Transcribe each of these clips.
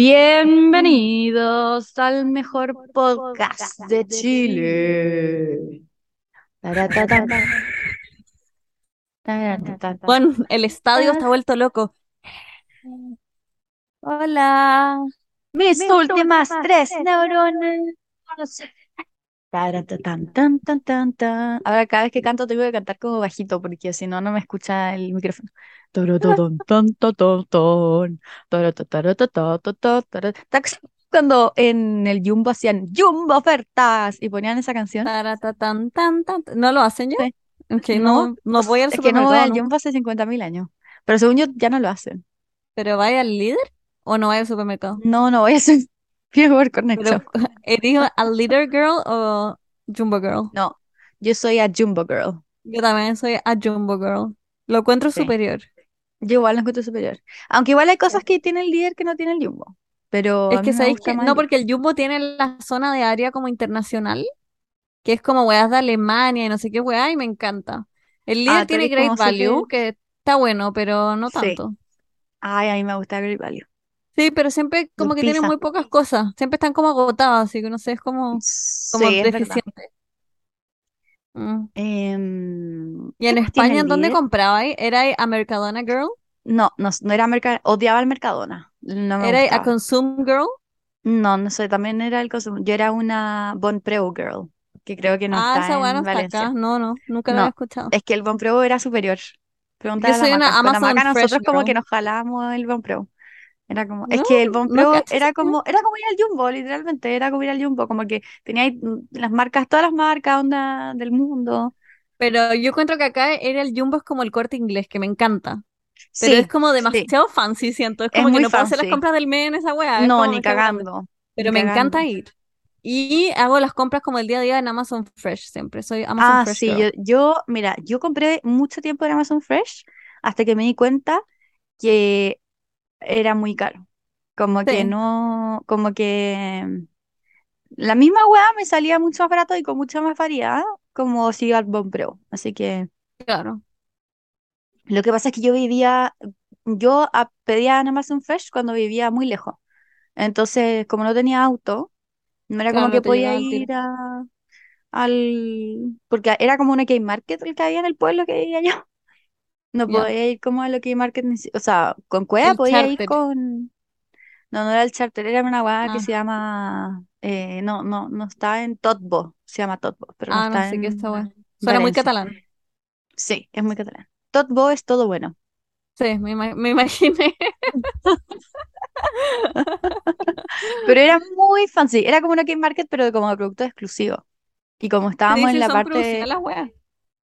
Bienvenidos al mejor podcast de Chile. Bueno, el estadio está vuelto loco. Hola. Mis últimas tres neuronas. Ahora cada vez que canto tengo que cantar como bajito porque si no no me escucha el micrófono. Cuando en el Jumbo hacían Jumbo ofertas y ponían esa canción. ¿No lo hacen ya? No, no, no voy al Es que no voy al. Jumbo hace 50.000 años. Pero según yo ya no lo hacen. ¿Pero vaya al líder o no vaya al supermercado? No, no voy a hacer Fiber Pero, Connection. ¿eres a líder girl o jumbo girl? No, yo soy a Jumbo Girl. Yo también soy a jumbo girl. Lo encuentro Sí. superior. Yo igual lo encuentro superior. Aunque igual hay cosas que tiene el líder que no tiene el Jumbo. Pero Es que sabéis que no, porque el jumbo tiene la zona de área como internacional, que es como weas de Alemania y no sé qué weá, y me encanta. El líder Ah, tiene Great Value, que está bueno, pero no Sí. tanto. Ay, a mí me gusta Great Value. Sí, pero siempre como que tiene pizza. muy pocas cosas. Siempre están como agotadas, así que no sé, es como, como Sí, deficiente. Mm. Em, ¿Y en ¿qué más tiene España en dónde líder? comprabais? ¿Era a Mercadona Girl? No, no, no era Mercadona. Odiaba el Mercadona. No me ¿Era a gustaba. Consume Girl? No, no sé, también era el consumo. Yo era una Bon Preu Girl, que creo que no Ah, está esa en está Valencia. acá. No, no, nunca lo No, había escuchado. es que el Bon Preu era superior. Pregúntale Yo a la soy una Maca. Con la Amazon Maca Fresh nosotros como que nos jalábamos el Bon Preu. Era como, es que el Bon no Preu cacho era como, era como ir al Jumbo, literalmente, era como ir al Jumbo, como que tenía mm, las marcas, todas las marcas onda del mundo. Pero yo encuentro que acá era el Jumbo es como el corte inglés, que me encanta. Pero es Sí, como sí, demasiado fancy, siento. Es es como que muy no puedo hacer las fancy. compras del mes en esa weá. Es No, como ni cagando, ni Pero me encanta ir. Y hago las compras como el día a día en Amazon Fresh siempre. Soy Amazon Ah, Fresh sí, yo, yo, mira, yo compré mucho tiempo en Amazon Fresh hasta que me di cuenta que era muy caro. Como que no, como que mm, la misma weá me salía mucho más barato y con mucha más variedad, como si iba al Bon Preu. Así que claro. lo que pasa es que yo vivía, yo pedía en Amazon Fresh cuando vivía muy lejos. Entonces, como no tenía auto, no era como que podía ir a, al, porque era como una K-Market el que había en el pueblo que vivía yo. No podía ir como a lo K-Market, ni si- o sea, con Cueva El podía ir con, no, no era el charter, era una weá que Ah, se llama, eh, no, no, no está en Totbo, se llama Totbo, pero no ah, no está sé qué es esta en weá. Suena muy catalán. Sí, es muy catalán. Totbo es todo bueno. Sí, me, ima- me imaginé. Pero era muy fancy, era como una K-Market, pero como de productos exclusivos. Y como estábamos en la parte, las weas.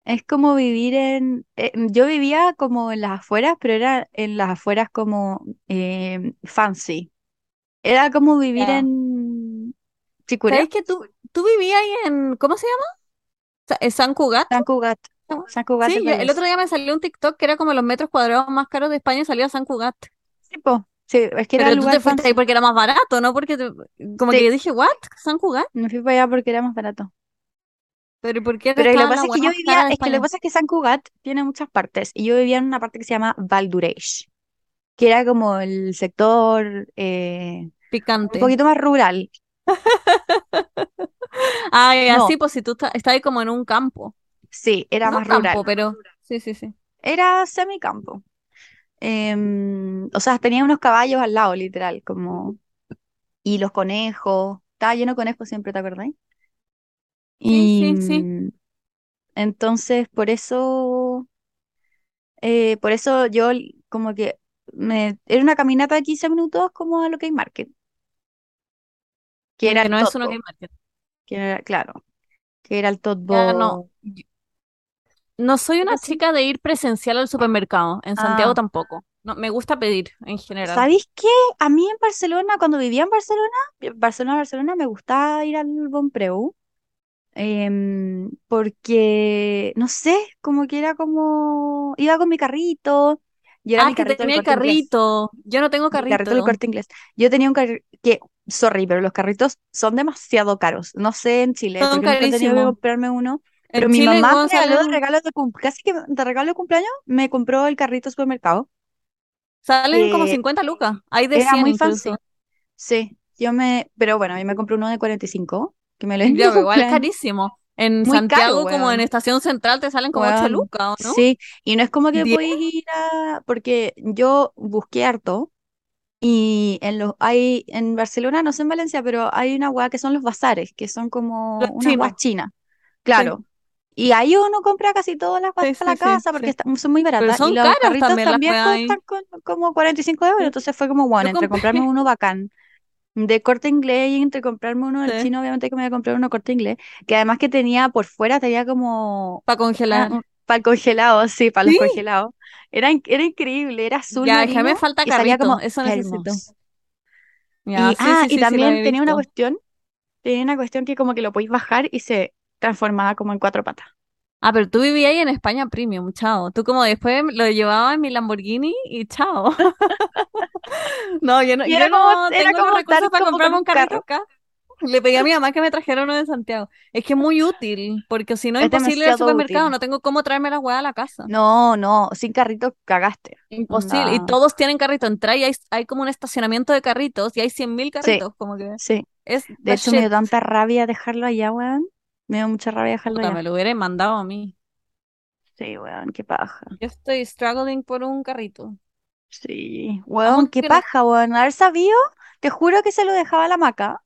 Es como vivir en, eh, yo vivía como en las afueras, pero era en las afueras como eh, fancy. Era como vivir Ya. en Chicureo, ¿Sabéis que tú, tú vivías ahí en, ¿cómo se llama? Sa- ¿en San Cugat? San Cugat, San Cugat Sí, yo- el otro día me salió un TikTok que era como los metros cuadrados más caros de España y salía San Cugat. Sí, po. Sí, es que era Pero el tú lugar te fuiste ahí fancy. porque era más barato, ¿no? Porque te- como Sí, que dije, ¿what? ¿San Cugat? me fui para allá porque era más barato. Pero ¿por qué Pero lo pasa es que yo vivía, es que lo que pasa es que San Cugat tiene muchas partes. Y yo vivía en una parte que se llama Valdureich, que era como el sector eh, un Picante. poquito más rural. Ay, así No, pues si tú estás, ahí como en un campo. sí, era No más campo, rural. pero sí, sí, sí. Era semicampo. Em, o sea, tenía unos caballos al lado, literal, como... Y los conejos. Estaba lleno de conejos siempre, ¿te acordás? Sí, Y sí, sí. mm, entonces, por eso, eh, por eso yo l- como que me... Era una caminata de 15 minutos como a lo que hay Market, que era Que el no es uno Totbo, que market. que era, claro, que era el Ya no. Totbo. yo- No soy una chica de ir presencial al supermercado. En Santiago Ah, tampoco. No, me gusta pedir en general. ¿sabéis qué? A mí en Barcelona, cuando vivía en Barcelona, Barcelona, Barcelona, me gustaba ir al Bonpreu. Em, porque, no sé, como que era como, iba con mi carrito, yo era Ah, mi que carrito del tenía el Corte Inglés, carrito. Yo no tengo mi carrito del carrito. Corte Inglés. Yo tenía un carrito que, sorry, pero los carritos son demasiado caros. No sé en Chile, Son porque nunca he tenido que comprarme uno, En pero mi Chile, mamá me regaló de regalo de cumpleaños, casi que de regalo de cumpleaños, me compró el carrito supermercado, salen como que 50 lucas. Hay de era 100 muy fancy. Sí, yo me, pero bueno, yo me compré uno de 45, que me lo pero igual es carísimo. En Muy caro, Santiago, como en. Estación Central, te salen como 8 Weón, lucas, ¿o no? sí, y no es como que 10. podéis ir a, porque yo busqué harto y en los hay en Barcelona, no sé en Valencia, pero hay una hueá que son los bazares, que son como Los chinos. chinas, Sí, claro. Y ahí uno compra casi todas las hueás sí, la casa porque sí. están- son muy Pero baratas. Y son los caras carritos también también con- como 45 euros. Entonces fue como, bueno, entre comprarme uno bacán de corte inglés y entre comprarme uno del Sí. chino, obviamente que me voy a comprar uno corte inglés. Que además que tenía por fuera, tenía como Para congelar. para el congelado, sí, para los Sí. congelados. Era, era increíble, era azul Ya, déjame marino falta y salía como carrito. Eso necesito. Ya, Y, sí, ah, y también tenía una cuestión, tenía una cuestión que como que lo podéis bajar y se transformaba como en cuatro patas. Ah, pero tú vivías ahí en España Premium, chao. Tú como después lo llevabas en mi Lamborghini y chao. No, yo no, yo como, no tengo los como recursos estar para comprarme un carrito acá. Le pedí a mi mamá que me trajera uno de Santiago. Es que es muy útil, porque si no es imposible ir al supermercado, útil. no tengo cómo traerme la hueá a la casa. No, no, sin carrito cagaste. Imposible. Y todos tienen carrito. Entra y hay, hay como un estacionamiento de carritos y hay 100.000 Sí, carritos, como que sí. es De hecho, me dio tanta rabia dejarlo allá, weón. Me dio mucha rabia dejarlo Puta, allá. me lo hubiera mandado a mí. Sí, weón, qué paja. Yo estoy struggling por un carrito. Sí, weón, qué paja, weón. Haber sabido, te juro que se lo dejaba a la maca.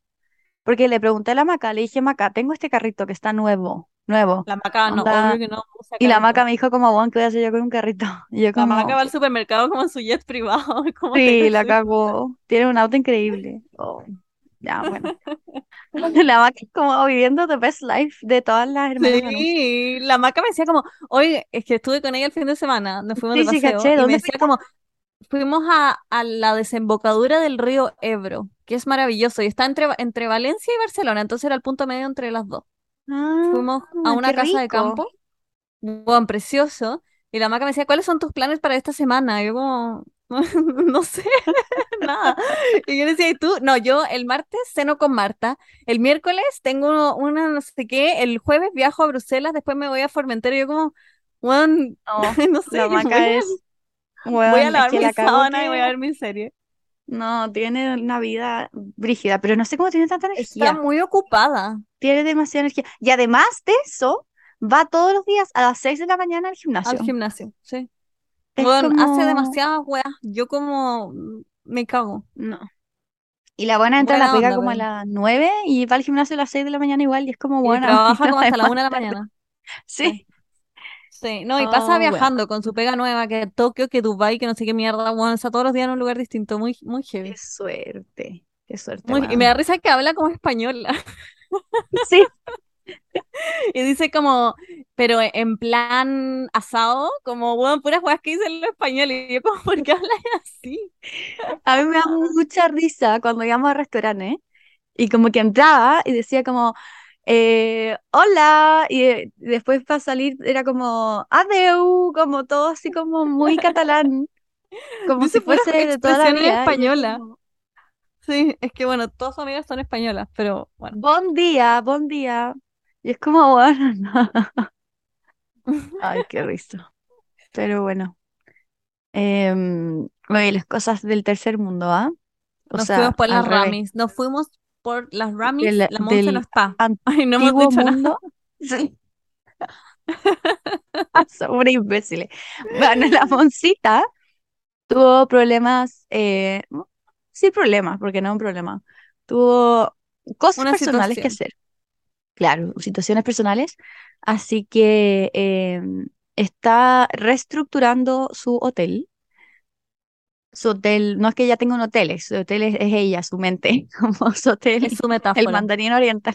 Porque le pregunté a la maca, le dije, maca, tengo este carrito que está nuevo, nuevo. La maca no, Onda. obvio que no usa Y la maca me dijo como, weón, ¿qué voy a hacer yo con un carrito? Y yo La maca va al supermercado como en su jet privado, como sí, la cagó. Tiene un auto increíble. Oh, ya, bueno. La maca es como viviendo the best life de todas las hermanas. Sí, la maca me decía como, oye, es que estuve con ella el fin de semana, nos fuimos de Sí, sí, paseo, caché. y me ¿Dónde decía como, fuimos a, a la desembocadura del río Ebro, que es maravilloso, y está entre, entre Valencia y Barcelona, entonces era el punto medio entre las dos. Fuimos a Ah, una casa de campo, buen precioso, y la maca me decía, ¿cuáles son tus planes para esta semana? Y yo como, no sé, nada. Y yo decía, ¿y tú? No, yo el martes ceno con Marta, el miércoles tengo una no sé qué, el jueves viajo a Bruselas, después me voy a Formentera, y yo como, bueno, No, no sé, la yo voy maca a, es, voy a es lavar que mi sábana y voy a ver mi serie. no, tiene una vida brígida, pero no sé cómo tiene tanta Está energía. muy ocupada. Tiene demasiada energía. Y además de eso, va todos los días a las 6 de la mañana al Al gimnasio. gimnasio, sí. Bueno, hace demasiadas weas. Yo como mm, me cago. no. Y la buena entra a la Buena pega como a las 9 y va al gimnasio a las 6 de la mañana igual y es como, Y bueno, trabaja como hasta la más una de la mañana. Sí. Sí. No, y pasa Oh, bueno. viajando con su pega nueva, que Tokio, que Dubai, que no sé qué mierda, weón, está todos los días en un lugar distinto, muy, muy Qué heavy. suerte. Qué suerte, Muy, y me da risa que habla como española. Sí. Y dice como, pero en plan asado, como, weón, puras weas que dicen los españoles. Y yo como, ¿por qué hablas así? A mí me da mucha risa cuando íbamos a restaurantes y como que entraba y decía como, eh, hola, y eh, después para salir era como, adeu, como todo así como muy catalán, como Dice si fuese de toda la vida. Como, Sí, es que bueno, todas sus amigas son españolas, pero bueno. bon día, bon día. Y es como, bueno, no. Ay, qué risa. Pero bueno. Em, oye, las cosas del tercer mundo, ¿ah? Nos sea, fuimos por las revés. Ramis. Nos fuimos por las Ramis. Del, La Monse no está. Ay, no hemos dicho nada. Sí. Sobre imbéciles. Bueno, la Moncita tuvo problemas, eh, sí problemas, porque no un problema. Tuvo cosas Una personales que hacer, claro, situaciones personales. Así que eh, está reestructurando su hotel. Su hotel, no es que ella tenga un hotel, es- su hotel es, es ella, su mente, como su Es hotel, su el metáfora. mandarín oriental.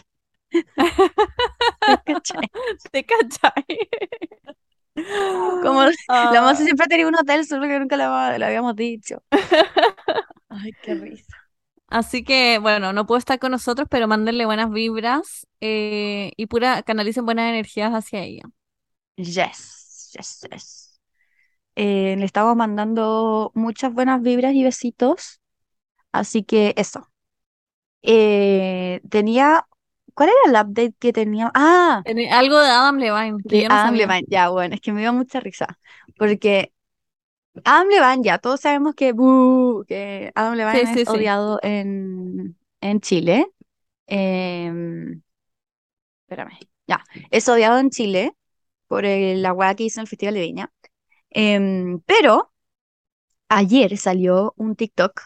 ¿cachai? ¿Te cachai? Como la Ah, Monse siempre ha tenido un hotel, solo que nunca lo, lo habíamos dicho. Ay, qué risa. Así que, bueno, no puedo estar con nosotros, pero mándenle buenas vibras eh, y pura canalicen buenas energías hacia ella. Yes, yes, yes. Eh, le estamos mandando muchas buenas vibras y besitos. Así que eso. Eh, tenía. ¿Cuál era el update que tenía? Ah, Algo de Adam Levine, que de yo no Adam sabía. Levine. Ya, bueno, es que me dio mucha risa. Porque Adam Levine, ya todos sabemos que, buh, que Adam Levine sí, es sí. odiado en, en Chile. Em, espérame, ya, es odiado en Chile por el, la weá que hizo en el Festival de Viña. Em, pero ayer salió un TikTok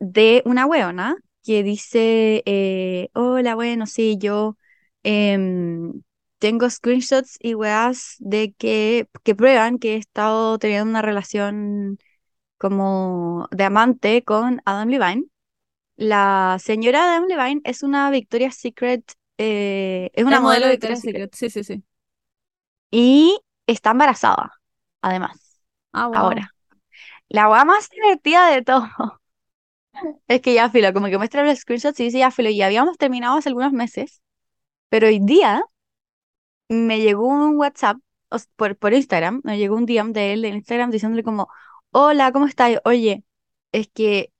de una weona que dice, eh, hola, bueno, sí, yo em, tengo screenshots y weas de que, que prueban que he estado teniendo una relación como de amante con Adam Levine. La señora Adam Levine es una Victoria's Secret, eh, es una modelo modelo de de Victoria's Victoria's Secret Secret. Sí, sí, sí. y está embarazada, además, Ah, wow. ahora. La wea más divertida de todo es que ya filo, como que muestra los screenshots y dice ya filo, y habíamos terminado hace algunos meses, pero hoy día me llegó un WhatsApp por, por Instagram, me llegó un DM de él en Instagram diciéndole como, hola, ¿cómo estás? Oye, es que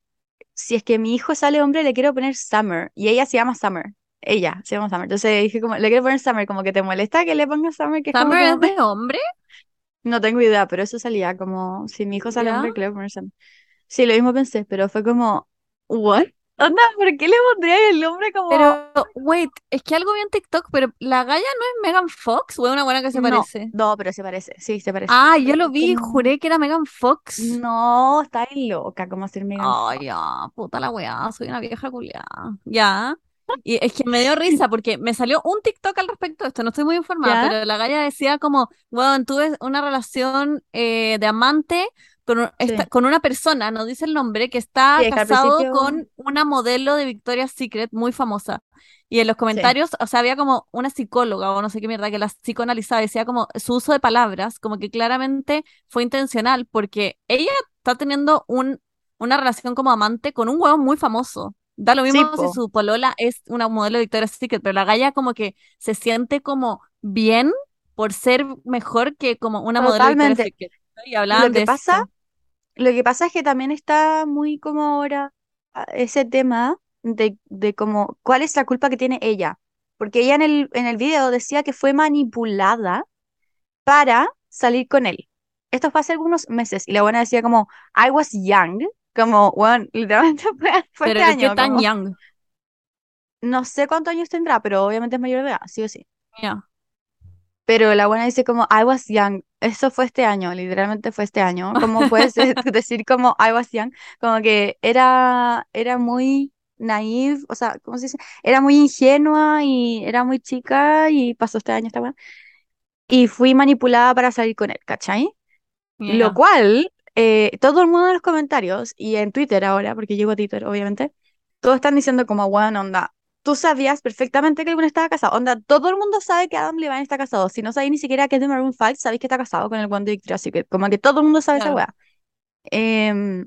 si es que mi hijo sale hombre, le quiero poner Summer. Y ella se llama Summer. Ella se llama Summer. Entonces dije como, le quiero poner Summer, como que te molesta que le ponga Summer, que es como ¿Summer es de hombre? No tengo idea, pero eso salía como, si mi hijo sale ¿Ya? hombre, le voy a poner Summer. Sí, lo mismo pensé, pero fue como, ¿what? Onda, ¿por qué le pondría el nombre como... Pero, wait, es que algo vi en TikTok, pero la Gaia no es Megan Fox o es una buena que se No, parece. no, pero se parece, sí, se parece. Ah, yo lo vi juré que era Megan Fox. no, está ahí loca, como ser Megan Ay, Fox. ya, puta la weá, soy una vieja culiada. Ya. Y es que me dio risa porque me salió un TikTok al respecto de esto, no estoy muy informada, ¿Ya? pero la galla decía como, bueno, tuve una relación eh, de amante con, esta- Sí. con una persona, no dice el nombre, que está casado principio, con una modelo de Victoria's Secret muy famosa. Y en los sí, comentarios, o sea, había como una psicóloga o no sé qué mierda que la psicoanalizaba, decía como su uso de palabras, como que claramente fue intencional, porque ella está teniendo un una relación como amante con un huevón muy famoso. Da lo mismo si su polola es una modelo de Victoria's Secret, pero la galla como que se siente como bien por ser mejor que como una modelo de Victoria's. Secret. Y Lo hablaban que de pasa. Lo que pasa es que también está muy como ahora ah, ese tema de, de como cuál es la culpa que tiene ella. Porque ella en el, en el video decía que fue manipulada para salir con él. Esto fue hace algunos meses y la buena decía como, I was young, como, bueno, literalmente fue, fue Pero este qué año, tan como, young. no sé cuántos años tendrá, pero obviamente es mayor de edad, sí o sí. Pero la buena dice como, I was young. Eso fue este año, literalmente fue este año. ¿Cómo puedes de- decir como I was young? Como que era, era muy naive, o sea, ¿cómo se dice? Era muy ingenua y era muy chica y pasó este año esta buena. Y fui manipulada para salir con él, ¿cachai? Lo Ya. cual, eh, todo el mundo en los comentarios y en Twitter ahora, porque llego a Twitter, obviamente, todos están diciendo como, bueno, onda, tú sabías perfectamente que buen estaba casado. Onda, todo el mundo sabe que Adam Levine está casado. Si no sabéis ni siquiera que es de Maroon 5, sabéis que está casado con el buen de Victoria's Secret. Como que todo el mundo sabe esa weá. Em,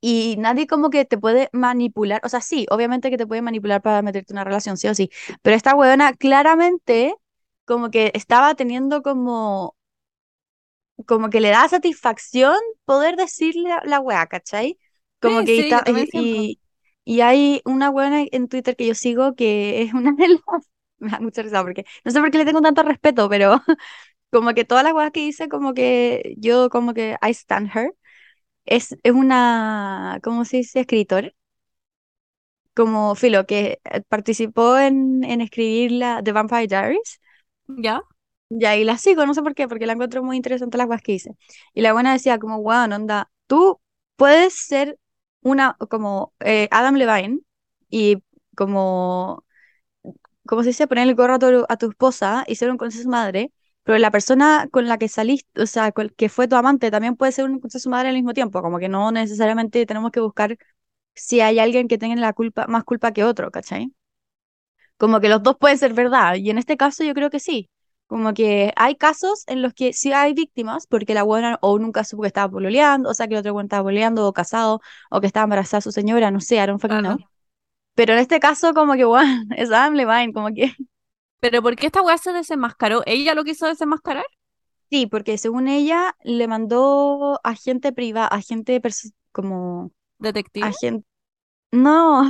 y nadie como que te puede manipular. O sea, sí, obviamente que te puede manipular para meterte en una relación, sí o sí. Pero esta weona claramente como que estaba teniendo como como que le da satisfacción poder decirle la, la weá, ¿cachai? Como Sí, que sí, y. y, hay una weona en Twitter que yo sigo que es una de las, me da mucha risa porque, no sé por qué le tengo tanto respeto, pero como que todas las weas que dice, como que yo como que I stand her, es, es una, ¿cómo se dice? Escritora, como Filo, que eh, participó en, en escribir la The Vampire Diaries. ¿Ya? Y ahí la sigo, no sé por qué, porque la encuentro muy interesante las cosas que hice. Y la buena decía como, wow, onda, tú puedes ser una, como eh, Adam Levine y como, como se dice, poner el gorro a tu, a tu esposa y ser un conceso madre, pero la persona con la que saliste, o sea, con- que fue tu amante, también puede ser un conceso madre al mismo tiempo, como que no necesariamente tenemos que buscar si hay alguien que tenga la culpa, más culpa que otro, ¿cachai? Como que los dos pueden ser verdad, y en este caso yo creo que sí. Como que hay casos en los que sí hay víctimas, porque la buena o nunca supo que estaba pololeando, o sea, que el otro buena estaba pololeando o casado, o que estaba embarazada su señora, no sé, I don't fucking know. Pero en este caso, como que, bueno, es Adam Levine, como que Pero ¿por qué esta weá se desenmascaró? ¿Ella lo quiso desenmascarar? sí, porque según ella le mandó agente privado, agente pers- como ¿Detective? agente, no,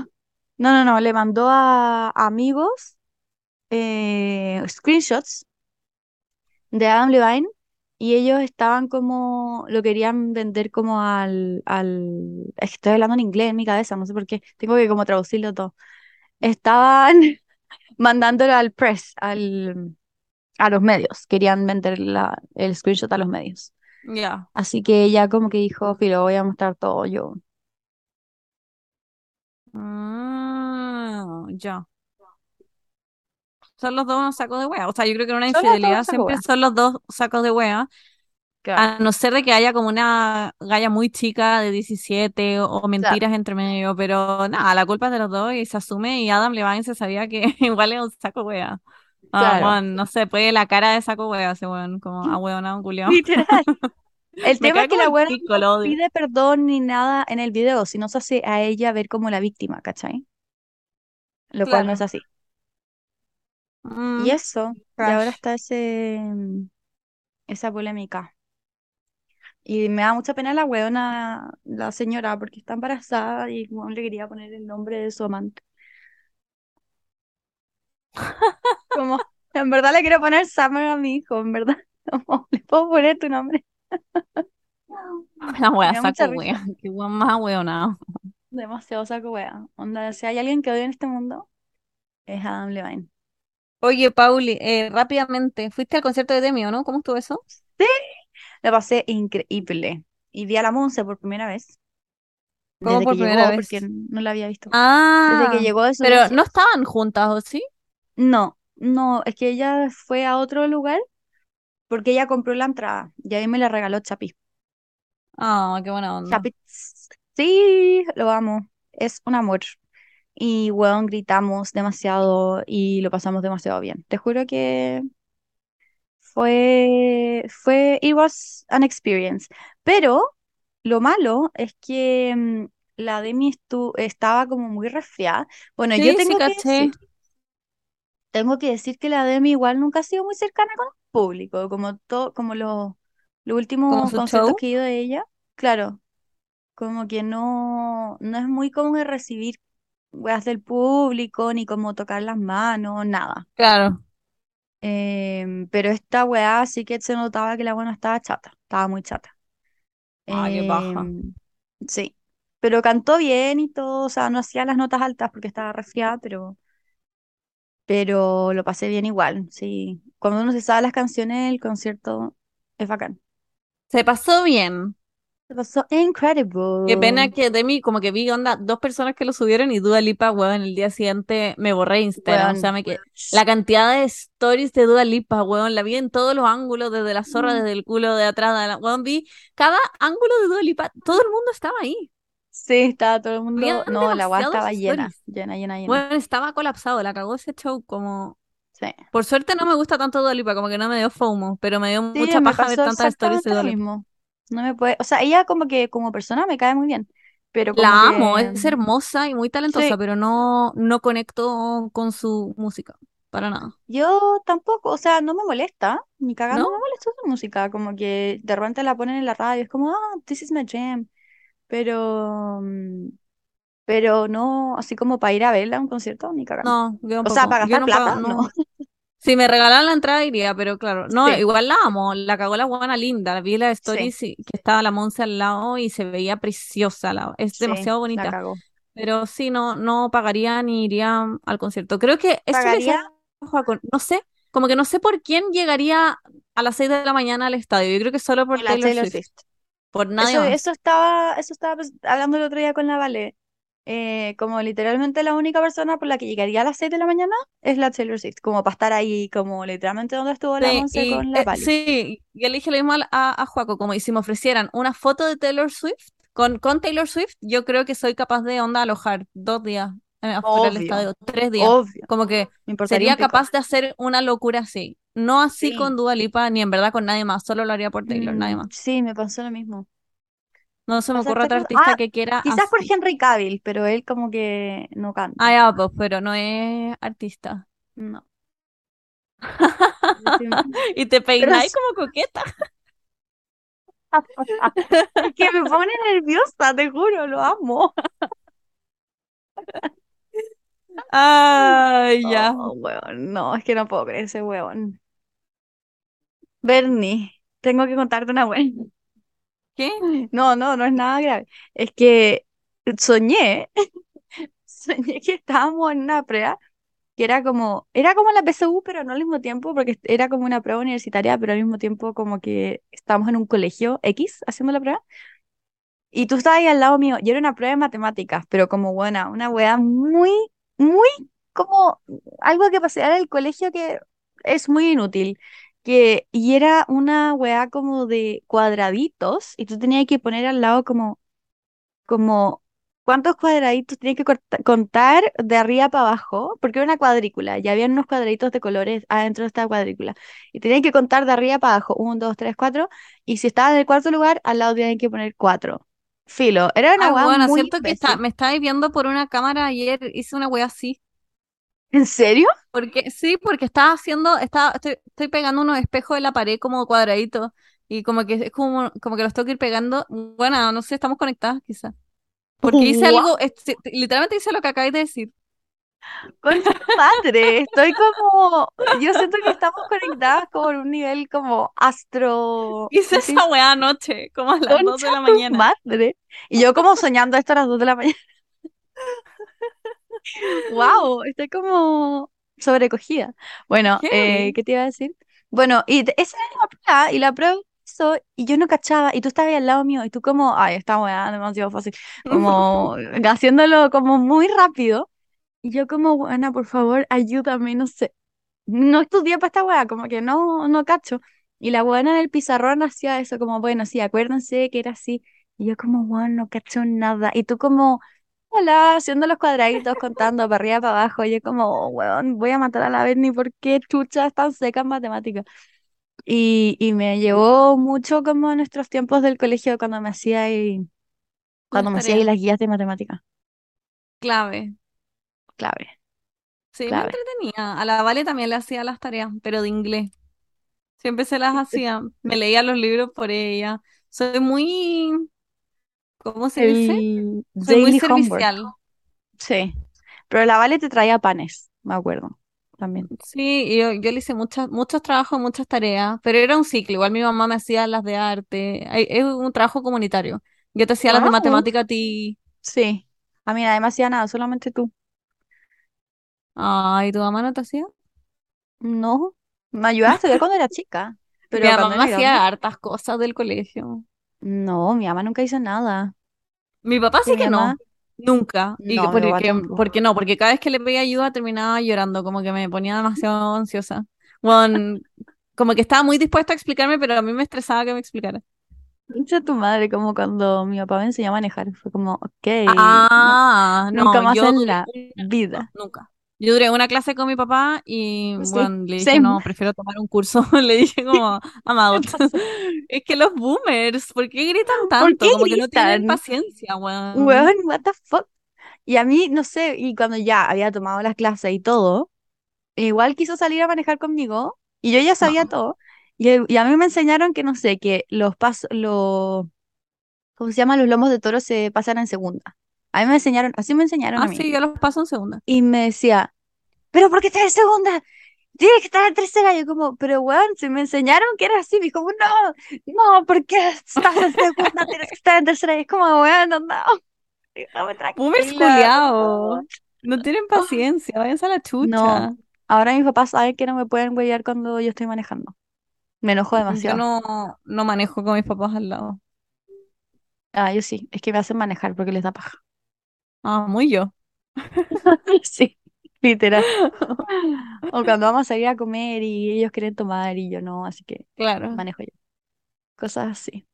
no, no, no, le mandó a amigos eh, screenshots de Adam Levine y ellos estaban como, lo querían vender como al, al, es que estoy hablando en inglés en mi cabeza, no sé por qué, tengo que como traducirlo todo. Estaban mandándolo al press, al, a los medios, querían vender la, el screenshot a los medios. Ya. Así que ella como que dijo, lo voy a mostrar todo yo. Ah, ya. Son los dos unos sacos de wea. O sea, yo creo que en una infidelidad siempre wea. son los dos sacos de wea. Claro, A no ser de que haya como una galla muy chica de 17 o, o claro, mentiras entre medio, pero nada, la culpa es de los dos y se asume y Adam Levine se sabía que igual es un saco wea. Ah, claro. weón, no sé, puede la cara de saco wea ese weón, como ah, weón, un culiao. Literal. El tema es que la lo no pide perdón ni nada en el video, sino se hace a ella ver como la víctima, ¿cachai? Lo cual no es Claro. Así. Y Mm, eso, y ahora está ese, mm, esa polémica. Y me da mucha pena la weona, la señora, porque está embarazada y como le quería poner el nombre de su amante. Como, en verdad le quiero poner Summer a mi hijo, en verdad. Como, ¿le puedo poner tu nombre? La Me wea, da mucha saco risa. wea. Qué weón más weonado. Demasiado saco wea. Onda, si hay alguien que odia en este mundo, es Adam Levine. Oye, Pauli, eh, rápidamente, ¿fuiste al concierto de Demi o no? ¿Cómo estuvo eso? Sí, la pasé increíble. Y vi a la Monse por primera vez, ¿Cómo desde que por primera llegó, porque vez? no la había visto. Desde que Ah, llegó de su pero no estaban juntas, ¿o sí? No, no, es que ella fue a otro lugar porque ella compró la entrada y ahí me la regaló Chapi. Ah, qué buena onda. Chapi, sí, lo amo. Es un amor. Y, weón, gritamos demasiado y lo pasamos demasiado bien. Te juro que fue, fue, it was an experience. Pero lo malo es que mm, la Demi estu- estaba como muy resfriada. Bueno, yo sí, tengo que caché. decir, tengo que decir que la Demi igual nunca ha sido muy cercana con el público, como todo, como los, Como últimos conciertos show. que he ido de ella. Claro, como que no, no es muy como de recibir weas del público, ni como tocar las manos, nada. Claro. Em, pero esta weá sí que se notaba que la buena estaba chata, estaba muy chata. Ah, qué baja. Em, sí, pero cantó bien y todo, o sea, no hacía las notas altas porque estaba resfriada, pero, pero lo pasé bien igual, sí. Cuando uno se sabe las canciones, el concierto es bacán. Se pasó bien. Se pasó Qué pena incredible. que Demi, como que vi onda, dos personas que lo subieron y Dua Lipa, weón, el día siguiente me borré Instagram. O sea, me que la cantidad de stories de Dua Lipa, weón, la vi en todos los ángulos, desde la zorra, desde el culo de atrás, de la, weón, vi cada ángulo de Dua Lipa, todo el mundo estaba ahí. Sí, estaba todo el Habían mundo. No, la demasiados estaba llena, llena, llena, llena. Bueno, estaba colapsado, la cagó ese show, como... Sí. Por suerte no me gusta tanto Dua Lipa, como que no me dio FOMO, pero me dio Sí, mucha paja ver tantas stories de lo Dua Lipa. mismo. No me puede, o sea, ella como que como persona me cae muy bien, pero como La amo, es hermosa y muy talentosa, sí, pero no, no conecto con su música, para nada. yo tampoco, o sea, no me molesta, ni cagando ¿No? me molesta su música, como que de repente la ponen en la radio, es como, ah, this is my jam, pero mm, pero no, así como para ir a verla a un concierto, ni cagando. No, yo O sea, para gastar plata, no. no. Si me regalaran la entrada iría, pero claro, no, Sí, igual la amo, la cagó la buena linda, vi la sí, stories y- que estaba la Monse al lado y se veía preciosa, la, es sí, demasiado la bonita, cagó. pero sí, no, no pagaría ni iría al concierto. Creo que esto le Pagaría decía no sé, como que no sé por quién llegaría a las 6 de la mañana al estadio, yo creo que solo por Taylor Taylor Swift, Swift. por nadie Eso, más. eso estaba, eso estaba hablando el otro día con la Vale. Eh, como literalmente la única persona por la que llegaría a las 6 de la mañana es la Taylor Swift, como para estar ahí, como literalmente donde estuvo la Sí, Monse y con la eh, Pali. sí, yo le dije lo mismo a, a Joaco, como y si me ofrecieran una foto de Taylor Swift con, con Taylor Swift, yo creo que soy capaz de onda alojar dos días eh, afuera del Obvio, estadio, tres días. obvio, Como que sería capaz de hacer una locura así. No así Sí, con Dua Lipa, ni en verdad con nadie más, solo lo haría por Taylor, nadie mm, más. sí, me pasó lo mismo. No se me ocurre otro artista Ah, que quiera quizás por así. Henry Cavill, pero él como que no Ah, canta. ya, pues, pero no es artista. No. Y te peináis como coqueta. es que me pone nerviosa, te juro, lo amo. Ay, ya. No, es que no puedo creer ese weón. Bernie. tengo que contarte una buena. ¿Qué? No, no, no es nada grave. Es que soñé, soñé que estábamos en una prueba que era como, era como la PSU, pero no al mismo tiempo, porque era como una prueba universitaria, pero al mismo tiempo como que estábamos en un colegio X haciendo la prueba. Y tú estabas ahí al lado mío, y era una prueba de matemáticas, pero como buena, una weá muy, muy como algo que pasé en el colegio que es muy inútil. Que, y era una weá como de cuadraditos, y tú tenías que poner al lado como, como cuántos cuadraditos tenías que corta- contar de arriba para abajo, porque era una cuadrícula, y había unos cuadraditos de colores adentro de esta cuadrícula. Y tenías que contar de arriba para abajo, un, dos, tres, cuatro, y si estabas en el cuarto lugar, al lado tenías que poner cuatro. Filo, era una Ah, weá bueno, muy siento que está, me estabais viendo por una cámara ayer, hice una wea así. ¿En serio? Porque, sí, porque estaba haciendo, estaba, estoy, estoy pegando unos espejos de la pared como cuadraditos. Y como que es como, como que los tengo que ir pegando. Bueno, no sé, estamos conectadas quizás. Porque hice algo, este, literalmente hice lo que acabáis de decir. Tu madre, estoy como, yo siento que estamos conectadas como en un nivel como astro, Hice ¿cómo se esa weá anoche, como a las 2 Concha de la mañana. madre. Y yo como soñando esto a las 2 de la mañana. Wow, estoy como sobrecogida. Bueno, eh. ¿qué te iba a decir? Bueno, y esa era la prueba, y la prueba hizo, y yo no cachaba, y tú estabas ahí al lado mío, y tú como, ay, esta weá, demasiado fácil, como haciéndolo como muy rápido. Y yo como, buena, por favor, ayúdame, no sé. No estudié para esta weá, como que no, no cacho. Y la buena del pizarrón hacía eso, como, bueno, sí, acuérdense que era así. Y yo como, bueno, no cacho nada. Y tú como, hola, haciendo los cuadraditos, contando para arriba, para abajo. Y yo como, oh, weón, voy a matar a la vez, ni por qué chucha es tan seca en matemáticas. Y, y me llevó mucho como a nuestros tiempos del colegio cuando me hacía ahí, Las cuando me hacía las guías de matemáticas. Clave. Clave, Sí, me entretenía. A la Vale también le hacía las tareas, pero de inglés. Siempre se las hacía. Me leía los libros por ella. Soy muy, ¿cómo se dice? Soy muy homework. servicial. Sí. Pero la Vale te traía panes, me acuerdo. También. Sí, y yo, yo le hice muchas, muchos trabajos, muchas tareas, pero era un ciclo. Igual mi mamá me hacía las de arte. Es un trabajo comunitario. Yo te hacía las de Wow. matemática a ti. Sí. A mí nadie me hacía nada, solamente tú. Ay, ¿tu mamá no te hacía? No. Me ayudaba a estudiar cuando era chica, Mi pero mamá cuando me hacía hartas cosas del colegio. No, mi mamá nunca hizo nada. Mi papá sí mi que no, nunca. Y no, mi papá porque, tampoco. porque no, porque cada vez que le pedía ayuda terminaba llorando, como que me ponía demasiado ansiosa. Bueno, como que estaba muy dispuesto a explicarme, pero a mí me estresaba que me explicara. Pinche tu madre, como cuando mi papá me enseñó a manejar. Fue como, ok, no, Ah, nunca no, más yo en la vida. nunca. Yo duré una clase con mi papá y Sí, bueno, le dije, same. no, prefiero tomar un curso. Le dije como, I'm out. Es que los boomers, ¿por qué gritan ¿Por qué tanto? Como que no tienen paciencia, weón. Weón, what the fuck? Y a mí, no sé, y cuando ya había tomado las clases y todo, igual quiso salir a manejar conmigo y yo ya sabía No. todo. Y, y a mí me enseñaron que, no sé, que los pasos, los, ¿cómo se llama? Los lomos de toro se pasan en segunda. A mí me enseñaron, así me enseñaron a Ah, mí. sí, yo los paso en segunda. Y me decía, ¿pero por qué estás en segunda? Tienes que estar en tercera. Y yo como, pero weón, si me enseñaron que era así, me dijo, no, no, ¿por qué estás en segunda? Tienes que estar en tercera. Y es como, weón, no, no, Boomers favor. No tienen paciencia, váyanse a la no, chucha. ahora mis papás saben que no me pueden huellar cuando yo estoy manejando. Me enojo Yo demasiado. no, no manejo con mis papás al lado. Ah, yo sí, es que me hacen manejar porque les da paja. Ah, muy yo. Sí, literal. O cuando vamos a salir a comer y ellos quieren tomar y yo no, así que Claro. manejo yo. Cosas así.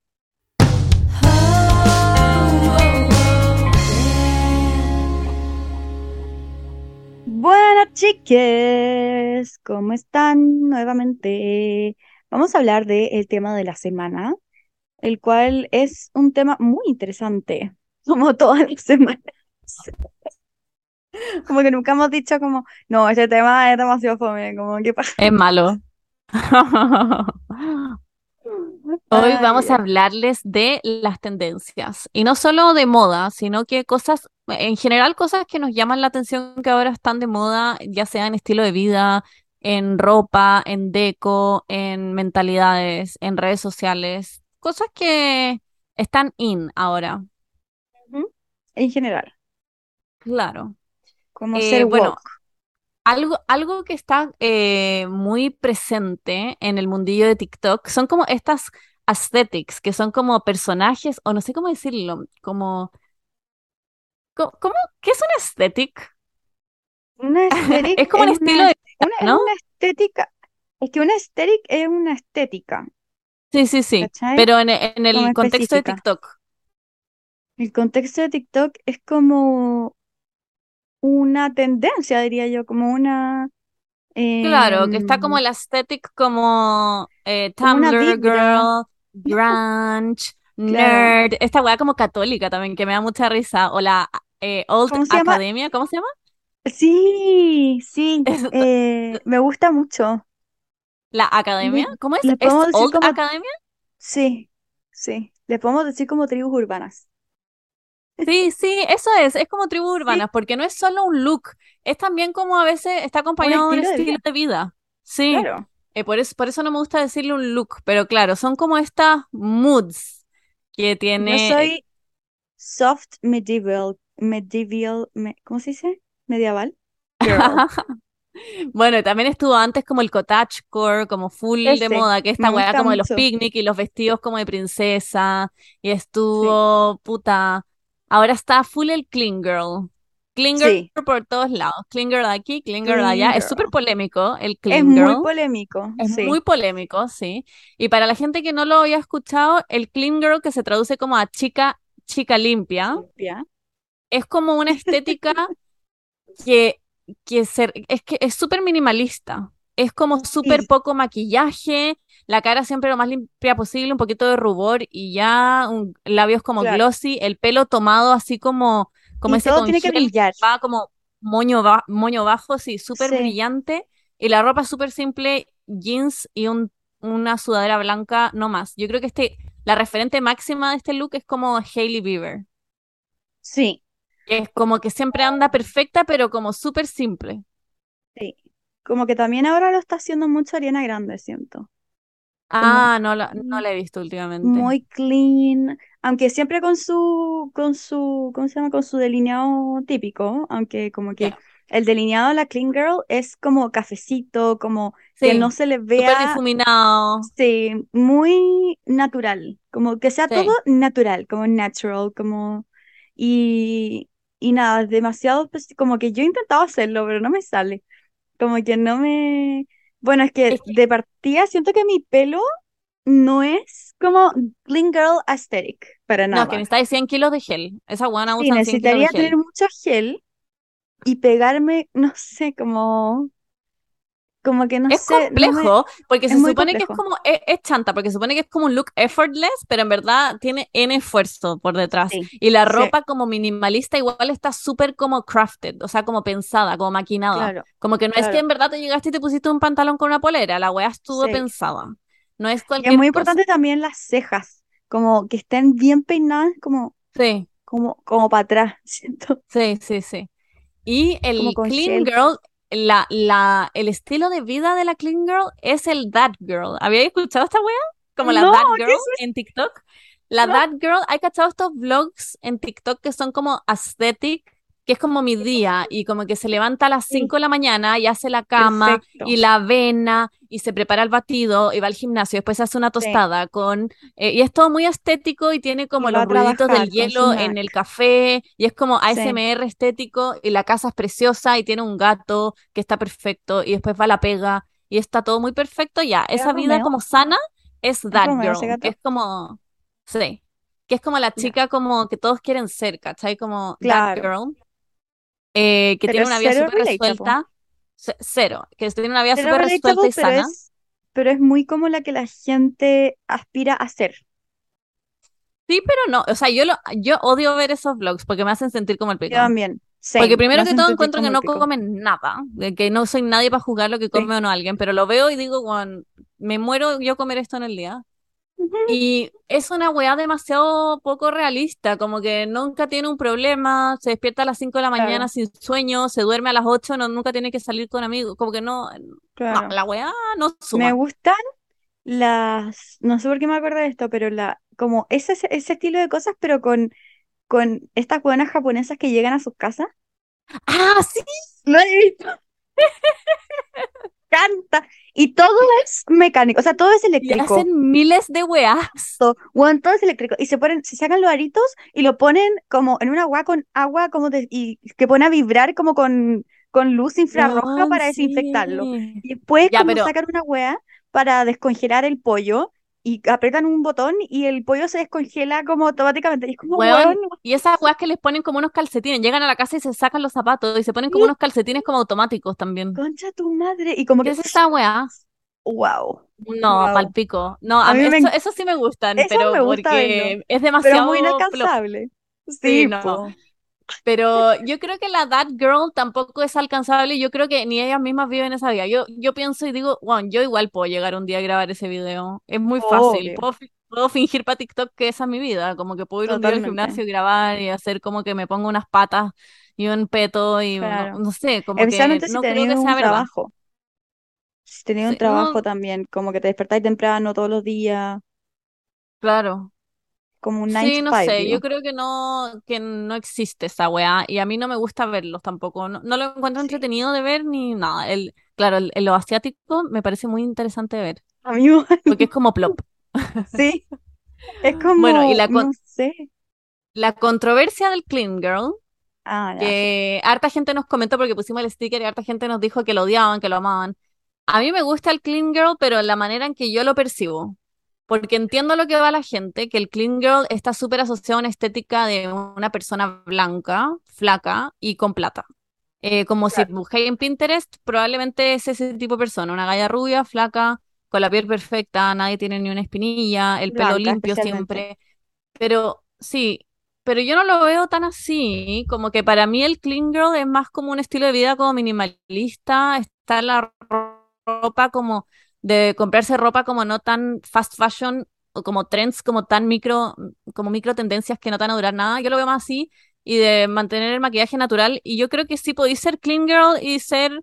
Buenas chiques, ¿cómo están nuevamente? Vamos a hablar del tema de la semana, el cual es un tema muy interesante, como todas las semanas. Como que nunca hemos dicho como, no, este tema es demasiado fome, como, ¿qué pasa? Es malo. Hoy vamos a hablarles de las tendencias y no solo de moda, sino que cosas, en general cosas que nos llaman la atención que ahora están de moda, ya sea en estilo de vida, en ropa, en deco, en mentalidades, en redes sociales, cosas que están in ahora. En general, Claro. como Eh, ser bueno, woke. algo, algo que está eh, muy presente en el mundillo de TikTok son como estas aesthetics, que son como personajes, o no sé cómo decirlo, como, co- ¿cómo? ¿Qué es un aesthetic? Una aesthetic Es como un es estilo una, de una, es ¿no? una estética. Es que una aesthetic es una estética, Sí, sí, sí, ¿cachai? pero en, Como el contexto de. TikTok. El contexto de TikTok es como una tendencia, diría yo, como una, Claro, que está como em, el aesthetic como eh, Tumblr girl, grunge, claro. nerd, esta weá como católica también, que me da mucha risa, o la eh, Old ¿Cómo se llama? Academia, ¿cómo se llama? Sí, sí, eh, me gusta mucho. ¿La academia? ¿Cómo es? ¿Es Old como, Academia? sí, sí, le podemos decir como tribus urbanas. Sí, sí, eso es, es como tribus Sí, urbanas, porque no es solo un look, es también como a veces está un acompañado de un estilo de estilo vida, de vida. Sí, claro. eh, por eso, por eso no me gusta decirle un look, pero claro, son como estas moods que Yo tiene. soy soft medieval, medieval, me- ¿cómo se dice? Medieval. Bueno, también estuvo antes como el cottagecore, como full de moda, que esta weá como de los picnic y los vestidos como de princesa, y Sí, estuvo, puta, ahora está full el clean girl. Clean girl sí, por todos lados, clean girl aquí, clean girl allá, es súper polémico el Es clean muy girl, polémico, es sí, muy polémico, sí. Y para la gente que no lo había escuchado, el clean girl que se traduce como a chica, chica limpia, limpia. es como una estética que, que ser, es que es súper minimalista. Es como súper poco maquillaje, la cara siempre lo más limpia posible, un poquito de rubor y ya, un- labios como claro, glossy, el pelo tomado así como, como y ese todo tiene que brillar. va como moño, ba- moño bajo, sí, súper Sí, brillante. Y la ropa súper simple, jeans y un, una sudadera blanca, no más. Yo creo que este, la referente máxima de este look es como Hailey Bieber. sí, que Es como que siempre anda perfecta, pero como súper simple. sí. Como que también ahora lo está haciendo mucho Ariana Grande, siento. Ah, no la, no la he visto últimamente. muy clean, aunque siempre con su, con su, ¿cómo se llama? Con su delineado típico, aunque como que el delineado de la clean girl es como cafecito, como que no se le vea, difuminado. sí, muy natural, como que sea todo natural, como natural, como, y, y nada, demasiado, pues, como que yo he intentado hacerlo, pero no me sale, como que no me, bueno, es que Es que, de partida siento que mi pelo no es como clean girl aesthetic, para no, es que nada. necesitáis 100 kilos de gel. Esas buenas Sí, usan 100 kilos de necesitaría tener gel. mucho gel y pegarme, no sé, como, como que no Es sé, no me, complejo porque es se supone que es complejo. como, es, es chanta, porque se supone que es como un look effortless, pero en verdad tiene N esfuerzo por detrás. Sí, Y la sí, ropa como minimalista igual está súper como crafted, o sea, como pensada, como maquinada. claro, Como que no es que claro, en verdad te llegaste y te pusiste un pantalón con una polera, la weá estuvo sí. pensada. No es Y es cualquier muy cosa. importante también las cejas, como que estén bien peinadas, como, Sí, como, como para atrás, siento, sí, sí, sí. Y el clean girl, la, la, el estilo de vida de la clean girl es el that girl. ¿Habíais escuchado esta wea? Como la No, that ¿qué girl es en TikTok. La that girl, ¿hay cachado estos vlogs en TikTok que son como aesthetic? Que es como mi día y como que se levanta a las Sí, 5 de la mañana y hace la cama perfecto. y la avena y se prepara el batido y va al gimnasio, después se hace una Sí, tostada con... eh, y es todo muy estético y tiene y como va los ruiditos del hielo en el café y es como Sí, ASMR estético y la casa es preciosa y tiene un gato que está perfecto y después va a la pega y está todo muy perfecto. Ya, ¿es esa vida como sana es ¿Es that Romeo girl, que es como... Sí, que es como la chica como que todos quieren ser, ¿cachai? Como that claro, girl eh, que pero tiene una vida súper resuelta, ce- cero, que tiene una vida súper resuelta y pero sana. es, pero es muy como la que la gente aspira a ser. Sí, pero no, o sea, yo lo, yo odio ver esos vlogs porque me hacen sentir como el Yo pico. también, Porque me primero que todo encuentro que no pico. comen nada, que no soy nadie para juzgar lo que Sí. come o no alguien, pero lo veo y digo, "Guau, me muero yo comer esto en el día. Y es una weá demasiado poco realista, como que nunca tiene un problema, se despierta a las 5 de la mañana Claro, sin sueño, se duerme a las 8 no, nunca tiene que salir con amigos, como que no, la weá no Me suma. gustan las, no sé por qué me acuerdo de esto, pero la, como ese, ese estilo de cosas, pero con, con estas buenas japonesas que llegan a sus casas. Ah, sí, Lo he visto, canta. Y todo es mecánico, o sea, todo es y eléctrico. hacen miles de weás. todo, todo es eléctrico. Y se ponen, se sacan los aritos y lo ponen como en una agua con agua como de, y que pone a vibrar como con, con luz infrarroja Weón, para desinfectarlo. Y después Ya, como pero sacan una wea para descongelar el pollo y apretan un botón y el pollo se descongela como automáticamente. Y es como, Weón, y esas weas que les ponen como unos calcetines, llegan a la casa y se sacan los zapatos y se ponen como sí, unos calcetines como automáticos también. concha tu madre. Y como ¿Qué que, es esa wea? wow, No, wow. palpico. No, A a mí me, eso, eso sí me gustan, eso me pero gusta verlo, porque es pero es muy demasiado inalcanzable. Sí, Sí, no. Pero yo creo que la That Girl tampoco es alcanzable. Yo creo que ni ellas mismas viven esa vida. Yo, yo pienso y digo, wow, yo igual puedo llegar un día a grabar ese video. Es muy fácil. Puedo, puedo fingir para TikTok que esa es mi vida. Como que puedo ir un día al gimnasio y grabar y hacer como que me pongo unas patas y un peto y no, Claro. no sé, como que si no creo que un sea verdad. trabajo. Si tenéis un trabajo no, también, como que te despertáis temprano todos los días, claro. Como un 9 Sí, no 5, sé, yo digo. creo que no, que no existe esa weá y a mí no me gusta verlos tampoco, no, no lo encuentro Sí. entretenido de ver ni nada. El, claro, el, el- lo asiático me parece muy interesante de ver, A mí igual, porque es como plop. sí. Es Bueno, y como, la, no con- sé. la controversia del Clean Girl, Ah, que harta gente nos comentó porque pusimos el sticker y harta gente nos dijo que lo odiaban, que lo amaban. A mí me gusta el Clean Girl, pero la manera en que yo lo percibo. Porque entiendo lo que va la gente, que el clean girl está súper asociado a una estética de una persona blanca, flaca y con plata. Eh, como si buscáis en Pinterest, probablemente es ese tipo de persona, una galla rubia, flaca, con la piel perfecta, nadie tiene ni una espinilla, el pelo blanca limpio siempre. Pero sí, pero yo no lo veo tan así, como que para mí el clean girl es más como un estilo de vida como minimalista, está la ropa como de comprarse ropa como no tan fast fashion o como trends como tan micro, como micro tendencias que no te van a durar nada, yo lo veo más así y de mantener el maquillaje natural y yo creo que sí podéis ser clean girl y ser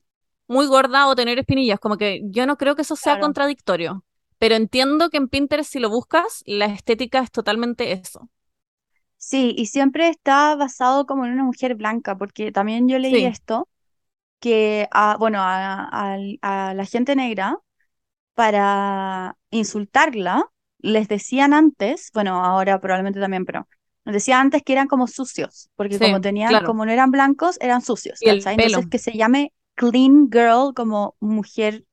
muy gorda o tener espinillas, como que yo no creo que eso sea Claro. contradictorio. Pero entiendo que en Pinterest, si lo buscas, la estética es totalmente eso. Sí, y siempre está basado como en una mujer blanca, porque también yo leí Sí, esto, que a, bueno, a la gente negra, para insultarla, les decían antes, bueno, ahora probablemente también, pero les decían antes que eran como sucios, porque como tenían, claro. como no eran blancos, eran sucios, Y el ¿cachai? Entonces pelo que se llame clean girl como mujer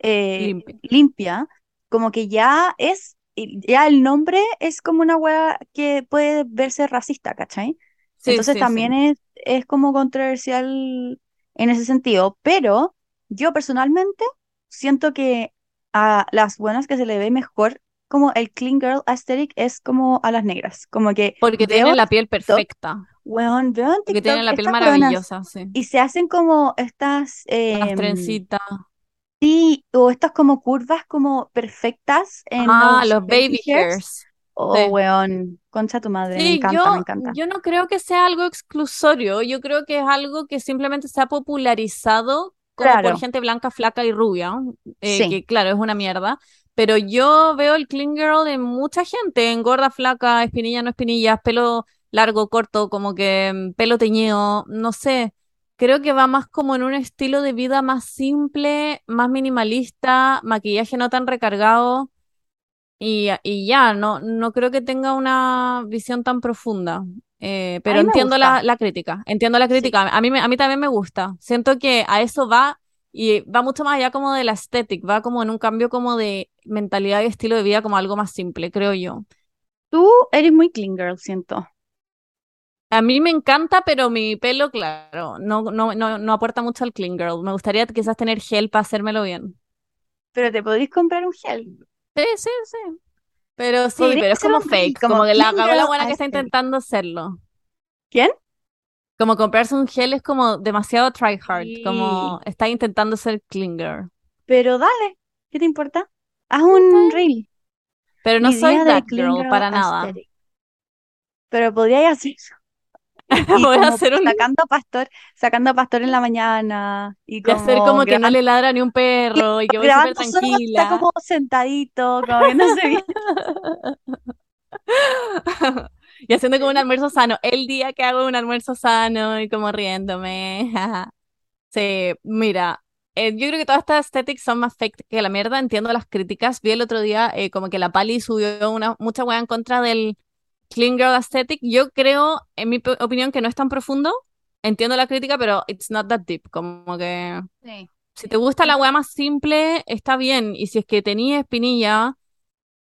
eh, limpia, como que ya es, ya el nombre es como una wea que puede verse racista, ¿cachai? Sí, Entonces sí, también es, es como controversial en ese sentido, pero yo personalmente siento que a las buenas que se le ve mejor como el clean girl aesthetic es como a las negras, como que Porque tienen en la piel perfecta. weón, veo en Porque TikTok tienen la piel buenas maravillosa, sí. y se hacen como estas Las em, trencitas. sí, o estas como curvas como perfectas en Ah, los los baby hairs. hairs. Oh, Sí. weón, concha tu madre, me Sí, encanta, me yo, encanta. yo no creo que sea algo exclusorio. Yo creo que es algo que simplemente se ha popularizado como por gente blanca, flaca y rubia, eh, sí, que claro, es una mierda. Pero yo veo el clean girl en mucha gente, en gorda, flaca, espinilla, no espinillas, pelo largo, corto, como que mm, pelo teñido, no sé. Creo que va más como en un estilo de vida más simple, más minimalista, maquillaje no tan recargado. Y, y ya, no, no creo que tenga una visión tan profunda. Eh, pero entiendo la, la crítica, entiendo la sí. crítica. A mí, me- a mí también me gusta. Siento que a eso va y va mucho más allá como de la estética, va como en un cambio como de mentalidad y estilo de vida como algo más simple, creo yo. Tú eres muy clean girl, siento. A mí me encanta, pero mi pelo, claro, no, no, no, no aporta mucho al clean girl. Me gustaría quizás tener gel para hacérmelo bien. Pero te podrías comprar un gel. Sí, sí, sí. Pero sí, pero es como fake, como como que la la buena que está aesthetic. intentando hacerlo. ¿Quién? Como comprarse un gel es como demasiado try hard, como está intentando ser clean girl. Pero dale, ¿qué te importa? Haz un reel. Pero no soy that girl para nada. Pero podría hacer eso. Y Voy a como hacer un sacando a pastor, sacando a pastor en la mañana y y hacer como como que no le ladra ni un perro y que voy súper cuando está tranquila. como sentadito, como viéndose bien. Y haciendo como un almuerzo sano. El día que hago un almuerzo sano y como riéndome. Sí, mira, eh, yo creo que todas estas aesthetics son más fake que la mierda. Entiendo las críticas. Vi el otro día eh, como que la Pali subió una mucha wea en contra del clean girl aesthetic. Yo creo, en mi opinión, que no es tan profundo. Entiendo la crítica, pero it's not that deep. Como que Sí. si te gusta la wea más simple, está bien. Y si es que tenías espinilla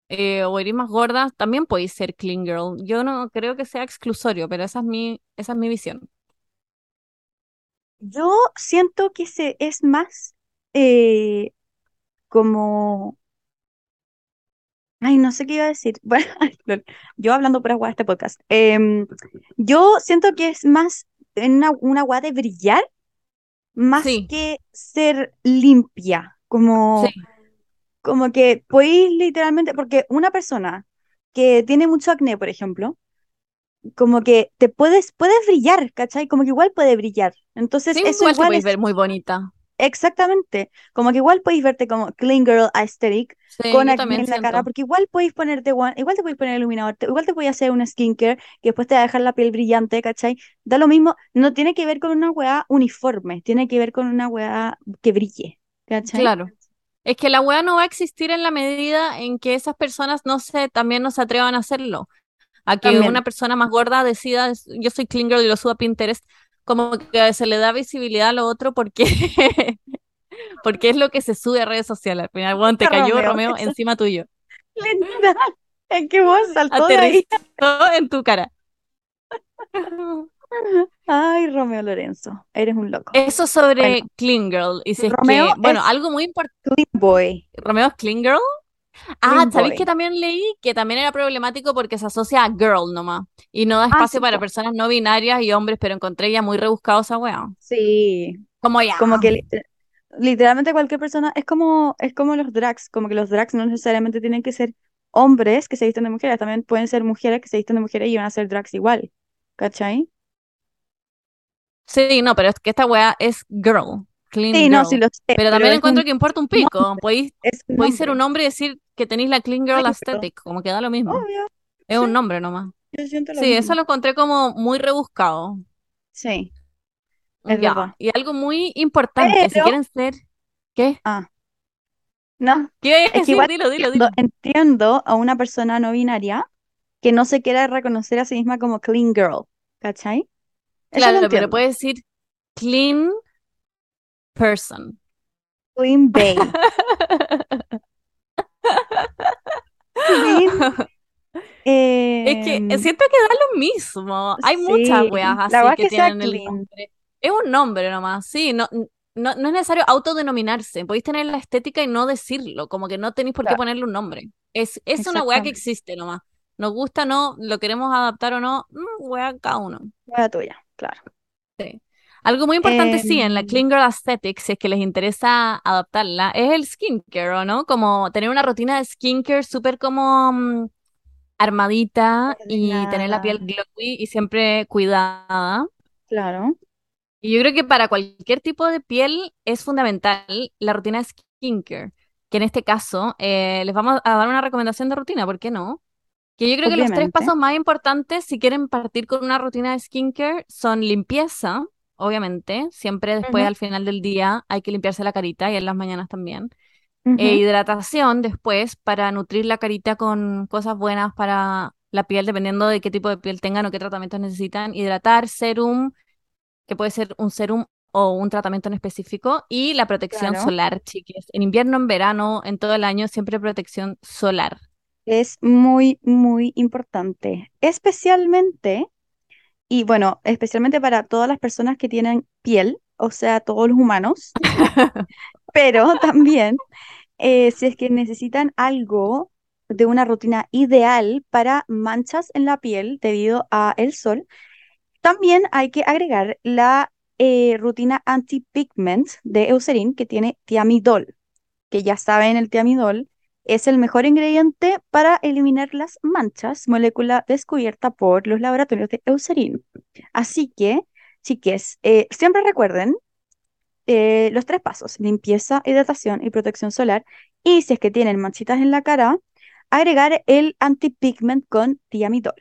eh, o eres más gorda, también podéis ser clean girl. Yo no creo que sea exclusorio, pero esa es mi, esa es mi visión. Yo siento que se es más eh, como, ay, no sé qué iba a decir. Bueno, yo hablando por agua de este podcast. Em, yo siento que es más una, una agua de brillar más Sí, que ser limpia, como, sí. como que podéis literalmente, porque una persona que tiene mucho acné, por ejemplo, como que te puedes, puedes brillar, ¿cachai? Como que igual puede brillar. Entonces, Sí, eso igual te podéis es ver muy bonita. Exactamente, como que igual podéis verte como clean girl aesthetic Sí, con acné en la cara, porque igual podéis ponerte, igual te podéis poner iluminador, te- igual te podéis hacer un skincare que después te va a dejar la piel brillante, ¿cachai? Da lo mismo, no tiene que ver con una weá uniforme, tiene que ver con una weá que brille, ¿cachai? Claro. Es que la wea no va a existir en la medida en que esas personas no se, también no se atrevan a hacerlo. A que También, una persona más gorda decida, "Es- yo soy clean girl y lo suba a Pinterest, como que se le da visibilidad a lo otro porque, porque es lo que se sube a redes sociales. Al final, weón, te cayó Romeo, encima tuyo. literal, es que vos saltó de ahí. En tu cara. Ay, Romeo Lorenzo, eres un loco. Eso Bueno, sobre Clean Girl. Y si es que, bueno, es algo muy importante. clean boy, ¿Romeo es Clean Girl? Ah, ¿sabéis que también leí que también era problemático porque se asocia a girl nomás y no da Ah, espacio sí, para personas no binarias y hombres, pero encontré ya muy rebuscado esa wea. Sí, Como ya. como que liter- literalmente cualquier persona, es como, es como los drags, como que los drags no necesariamente tienen que ser hombres que se visten de mujeres, también pueden ser mujeres que se visten de mujeres y van a ser drags igual, ¿cachai? Sí, no, pero es que esta wea es girl, clean Sí, no, sí lo sé, Pero pero también encuentro un que importa un pico. Podéis, ser un hombre y decir que tenéis la clean girl Ay, pero, aesthetic, como que da lo mismo. obvio, Es un nombre nomás. yo siento lo Sí, eso lo encontré como muy rebuscado. Sí, es Ya. verdad. Y algo muy importante, si quieren ser, ¿qué? ah, no, ¿Qué es que igual Dilo, dilo, dilo. entiendo a una persona no binaria que no se quiera reconocer a sí misma como clean girl, ¿cachai? Eso Claro, pero puedes decir clean person. Clean Es que em, siento que da lo mismo. Hay muchas weas así que tienen el nombre. Es un nombre nomás, sí, no, no, no es necesario autodenominarse. Podéis tener la estética y no decirlo, como que no tenéis por qué ponerle un nombre. Es, es una wea que existe nomás. Nos gusta, no, lo queremos adaptar o no, mm, wea cada uno. La tuya, claro. Sí. Algo muy importante, sí, en la Em, Clean Girl Aesthetic, si es que les interesa adaptarla, es el skincare, ¿o no? Como tener una rutina de skincare súper como mm, armadita y tener la piel glowy y siempre cuidada. claro. Y yo creo que para cualquier tipo de piel es fundamental la rutina de skincare, que en este caso eh, les vamos a dar una recomendación de rutina, ¿por qué no? Que yo creo que los tres pasos más importantes si quieren partir con una rutina de skincare son limpieza, obviamente, siempre después al final del día hay que limpiarse la carita y en las mañanas también. E hidratación después para nutrir la carita con cosas buenas para la piel, dependiendo de qué tipo de piel tengan o qué tratamientos necesitan. Hidratar, serum, que puede ser un serum o un tratamiento en específico, y la protección claro. solar, chiques. En invierno, en verano, en todo el año, siempre protección solar. Es muy, muy importante. Especialmente, y bueno, especialmente para todas las personas que tienen piel, o sea, todos los humanos, pero también eh, si es que necesitan algo de una rutina ideal para manchas en la piel debido a el sol, también hay que agregar la eh, rutina anti-pigment de Eucerin que tiene tiamidol, que ya saben, el tiamidol Es el mejor ingrediente para eliminar las manchas, molécula descubierta por los laboratorios de Eucerin. Así que, chiques, eh, siempre recuerden eh, los tres pasos, limpieza, hidratación y protección solar. Y si es que tienen manchitas en la cara, agregar el antipigment con tiamidol.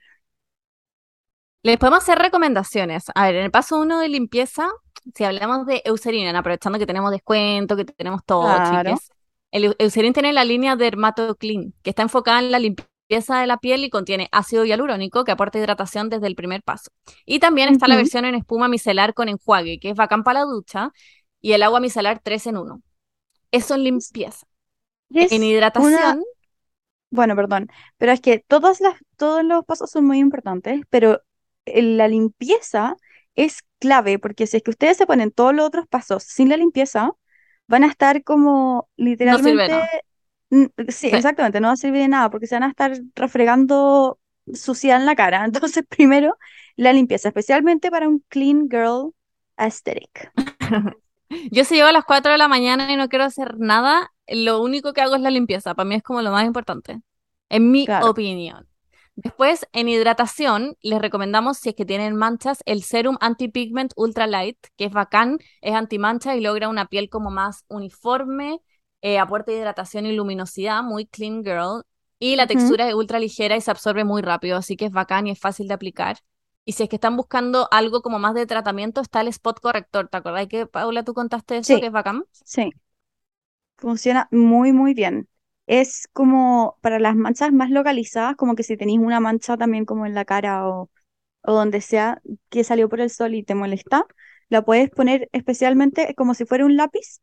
Les podemos hacer recomendaciones. A ver, en el paso uno de limpieza, si hablamos de Eucerin, aprovechando que tenemos descuento, que tenemos todo, Claro. chiques. El Eu- Eucerin tiene la línea Dermatoclean, que está enfocada en la limpieza de la piel y contiene ácido hialurónico que aporta hidratación desde el primer paso. Y también está la versión en espuma micelar con enjuague, que es bacán para la ducha, y el agua micelar 3 en 1. Eso en limpieza. Es En una, hidratación, bueno, perdón, pero es que todas las, todos los pasos son muy importantes, pero el- la limpieza es clave, porque si es que ustedes se ponen todos los otros pasos sin la limpieza, van a estar como no sirve de literalmente, nada. sí, Sí. exactamente, no va a servir de nada, porque se van a estar refregando suciedad en la cara. Entonces, primero, la limpieza, especialmente para un clean girl aesthetic. Yo si llego a las 4 de la mañana y no quiero hacer nada, lo único que hago es la limpieza. Para mí es como lo más importante, en mi Claro. opinión. Después, en hidratación, les recomendamos, si es que tienen manchas, el Serum Anti-Pigment Ultra Light, que es bacán, es antimancha y logra una piel como más uniforme, eh, aporta hidratación y luminosidad, muy clean girl, y la textura es ultra ligera y se absorbe muy rápido, así que es bacán y es fácil de aplicar. Y si es que están buscando algo como más de tratamiento, está el spot corrector. ¿Te acordás que, Paula, tú contaste eso, que Sí, es bacán? sí. Funciona muy, muy bien. Es como para las manchas más localizadas, como que si tenéis una mancha también como en la cara o, o donde sea que salió por el sol y te molesta, la puedes poner especialmente como si fuera un lápiz,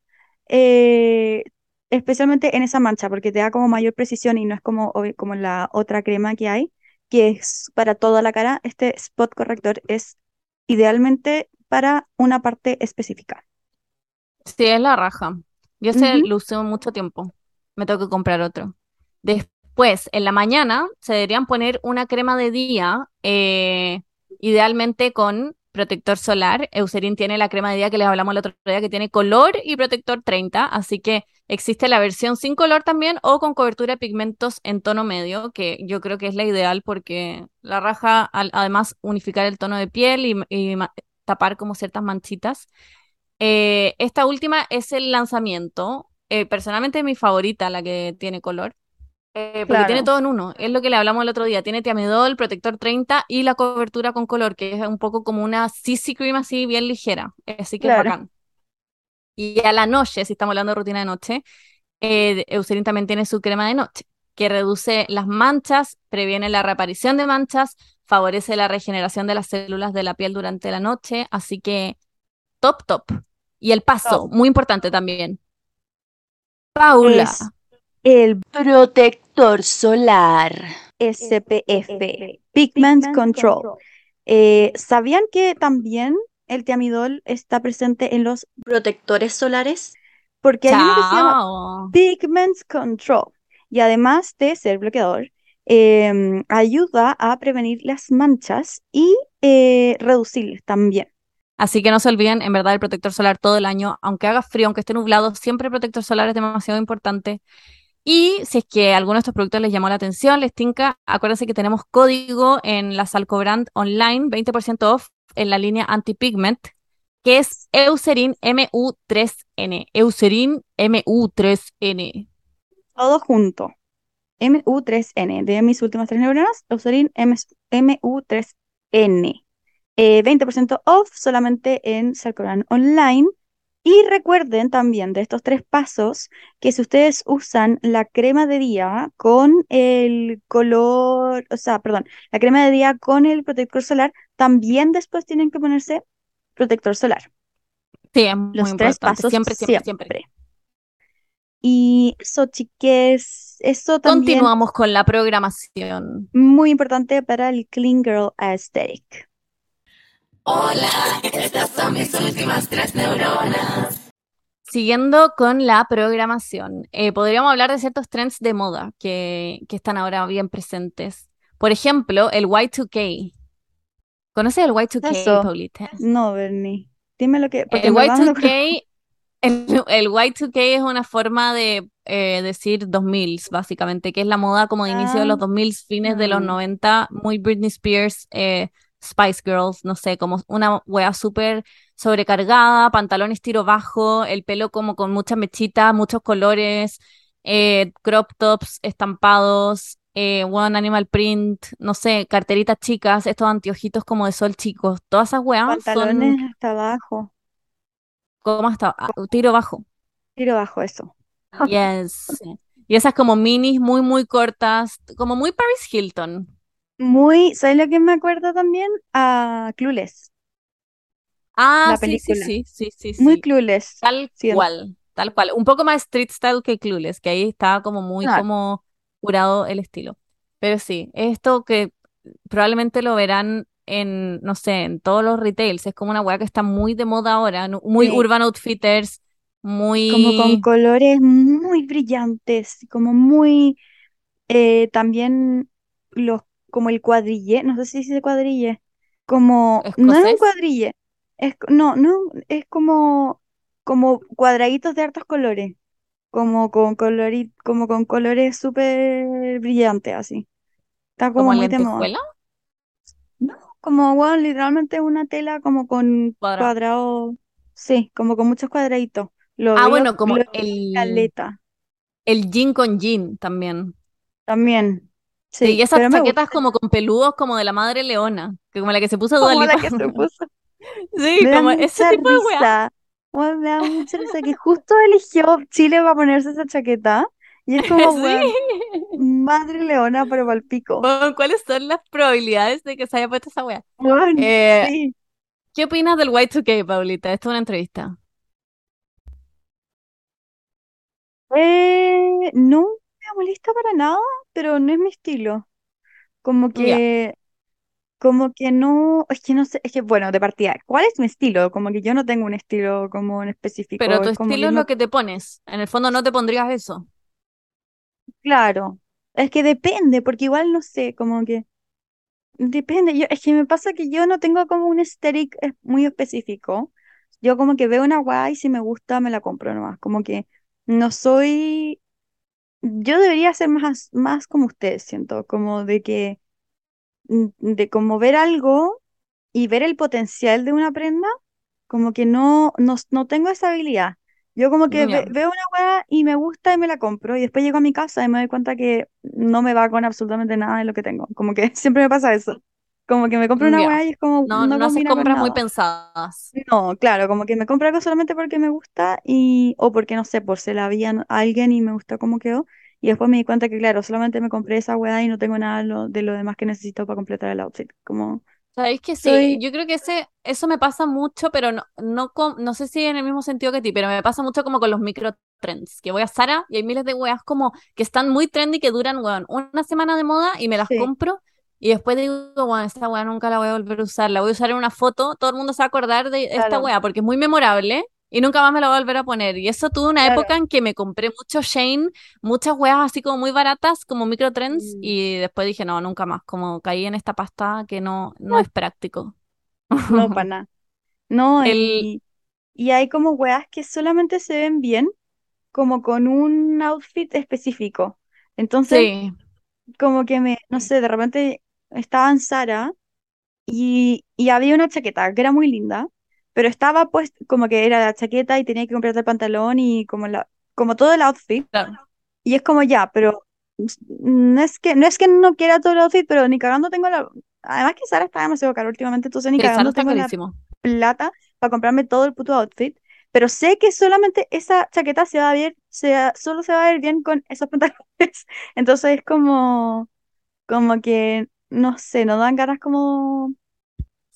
eh, especialmente en esa mancha, porque te da como mayor precisión y no es como, como la otra crema que hay, que es para toda la cara. Este spot corrector es idealmente para una parte específica. Sí, es la raja. Yo Ujú. lo usé mucho tiempo. Me tengo que comprar otro. Después, en la mañana, se deberían poner una crema de día, eh, idealmente con protector solar. Eucerin tiene la crema de día que les hablamos el otro día, que tiene color y protector 30, así que existe la versión sin color también o con cobertura de pigmentos en tono medio, que yo creo que es la ideal porque la raja, además, unificar el tono de piel y, tapar como ciertas manchitas. Eh, esta última es el lanzamiento. Eh, personalmente es mi favorita, la que tiene color. eh, porque tiene todo en uno. Es lo que le hablamos el otro día. Tiene tiamidol, protector 30 y la cobertura con color, que es un poco como una CC cream así bien ligera. Así que es bacán. Y a la noche, si estamos hablando de rutina de noche, eh, Eucerin también tiene su crema de noche, que reduce las manchas, previene la reaparición de manchas, favorece la regeneración de las células de la piel durante la noche. Así que top, top. Y el paso, Top. muy importante también. Paula. Es el protector solar SPF, Pigment Control. Eh, ¿sabían que también el tiamidol está presente en los protectores solares? Porque hay uno que se llama. Pigment Control y además de ser bloqueador, em, ayuda a prevenir las manchas y eh, reducirlas también. Así que no se olviden, en verdad, el protector solar todo el año, aunque haga frío, aunque esté nublado, siempre el protector solar es demasiado importante. Y si es que alguno de estos productos les llamó la atención, les tinca, acuérdense que tenemos código en la Salcobrand online, 20% off en la línea anti-pigment, que es Eucerin MU3N. Eucerin MU3N. Todo junto. MU3N, de mis últimas tres neuronas, Eucerin MU3N. Eh, 20% off solamente en Salcoran Online. Y recuerden también de estos tres pasos que si ustedes usan la crema de día con el color, o sea, perdón, la crema de día con el protector solar, también después tienen que ponerse protector solar. Sí, es muy Los tres pasos Siempre, siempre, siempre. siempre. Y eso, chiques, eso también Continuamos con la programación. muy importante para el Clean Girl Aesthetic. Siguiendo con la programación, eh, podríamos hablar de ciertos trends de moda que, que están ahora bien presentes. Por ejemplo, el Y2K. ¿Conoces el Y2K, Eso. Paulita? No, Bernie. Dime lo que, El en verdad no lo conozco. Y2K El, el Y2K es una forma de eh, decir 2000, básicamente, que es la moda como de inicio de los Ah, 2000, fines de los mm, 90, muy Britney Spears, eh, Spice Girls, no sé, como una wea súper sobrecargada, pantalones tiro bajo, el pelo como con muchas mechitas, muchos colores, eh, crop tops estampados, eh, one animal print, no sé, carteritas chicas, estos anteojitos como de sol chicos, todas esas weas son pantalones hasta abajo, como hasta tiro bajo. tiro bajo eso. Yes. Y esas como minis muy, muy cortas, como muy Paris Hilton. Muy, ¿sabes lo que me acuerdo también? A Clueless, Ah, la sí, sí, película. sí, sí, sí, Muy sí. Clueless. Tal siento. cual, tal cual. Un poco más street style que Clueless, que ahí estaba como muy Claro, como curado el estilo. Pero sí, esto que probablemente lo verán en, no sé, en todos los retails, es como una weá que está muy de moda ahora, muy sí, Urban Outfitters, como con muy colores muy brillantes, como muy, eh, también los, como el cuadrille, no sé si dice cuadrille, como, no es un cuadrille, es, no, no, es como, como cuadraditos de hartos colores, como con colori- como con colores súper brillantes, así. Está como como muy de moda. lentejuela, No, como, bueno, literalmente una tela como con cuadrado. cuadrados, sí, como con muchos cuadraditos. Lo Ah, veo, bueno, como el, caleta el jean con jean también. también, Sí, y esas chaquetas gusta, como con peludos como de la madre leona, que como la que se puso como la que se puso. Sí, Me como ese tipo de weá. risa, bueno, me da mucha risa que justo eligió Chile para ponerse esa chaqueta y es como, Sí. madre leona, pero pa'l pico. Bueno, ¿cuáles son las probabilidades de que se haya puesto esa weá? Weón, Eh, sí. ¿qué opinas del Y2K, Paulita? Esto es una entrevista. Eh, no me molesta para nada, pero no es mi estilo. Como que Como que no, es que no sé, es que bueno, de partida, ¿cuál es mi estilo? Como que yo no tengo un estilo como en pero específico, tu es como estilo es lo que te pones. En el fondo no te pondrías eso. claro, es que depende, porque igual no sé, como que depende, yo, es que me pasa que yo no tengo como un aesthetic eh, muy específico, yo como que veo una guay, si me gusta me la compro nomás, como que no soy, yo debería ser más, más como ustedes, siento, como de que, mm, de como ver algo y ver el potencial de una prenda Como que no, no, no tengo esa habilidad. Yo como que ve- veo una weá y me gusta y me la compro y después llego a mi casa y me doy cuenta que no me va con absolutamente nada de lo que tengo. Como que siempre me pasa eso. Como que me compro una weá y es como No, no no con compras muy pensadas. No, claro, como que me compro algo solamente porque me gusta y o porque no sé, por se la vi a alguien y me gusta cómo quedó. Y después me di cuenta que claro, solamente me compré esa weá y no tengo nada de lo, de lo demás que necesito para completar el outfit. Como Sabéis que sí, soy, yo creo que ese, eso me pasa mucho, pero no, no, no sé si en el mismo sentido que ti, pero me pasa mucho como con los microtrends, que voy a Zara y hay miles de weas como que están muy trendy, que duran, weón, una semana de moda y me las sí, compro y después digo, weón, esta wea nunca la voy a volver a usar, la voy a usar en una foto, todo el mundo se va a acordar de esta wea porque es muy memorable y nunca más me la voy a volver a poner. Y eso tuve una época en que me compré mucho Shane, muchas weas así como muy baratas, como microtrends, Mm, y después dije, no, nunca más, como caí en esta pasta que no, no es práctico. No, para nada. No, El, y, y hay como weas que solamente se ven bien como con un outfit específico. Entonces, sí, como que me, no sé, de repente estaba en Zara y, y había una chaqueta que era muy linda, pero estaba pues como que era la chaqueta y tenía que comprarte el pantalón y como la, como todo el outfit. claro. Y es como ya, pero no es que, no es que no quiera todo el outfit, pero ni cagando tengo la... Además que Zara está demasiado caro últimamente, entonces ni Sara cagando tengo la carísimo. plata para comprarme todo el puto outfit, pero sé que solamente esa chaqueta se va a ver, se, va- solo se va a ver bien con esos pantalones. Entonces es como, como que, no sé, no dan ganas como,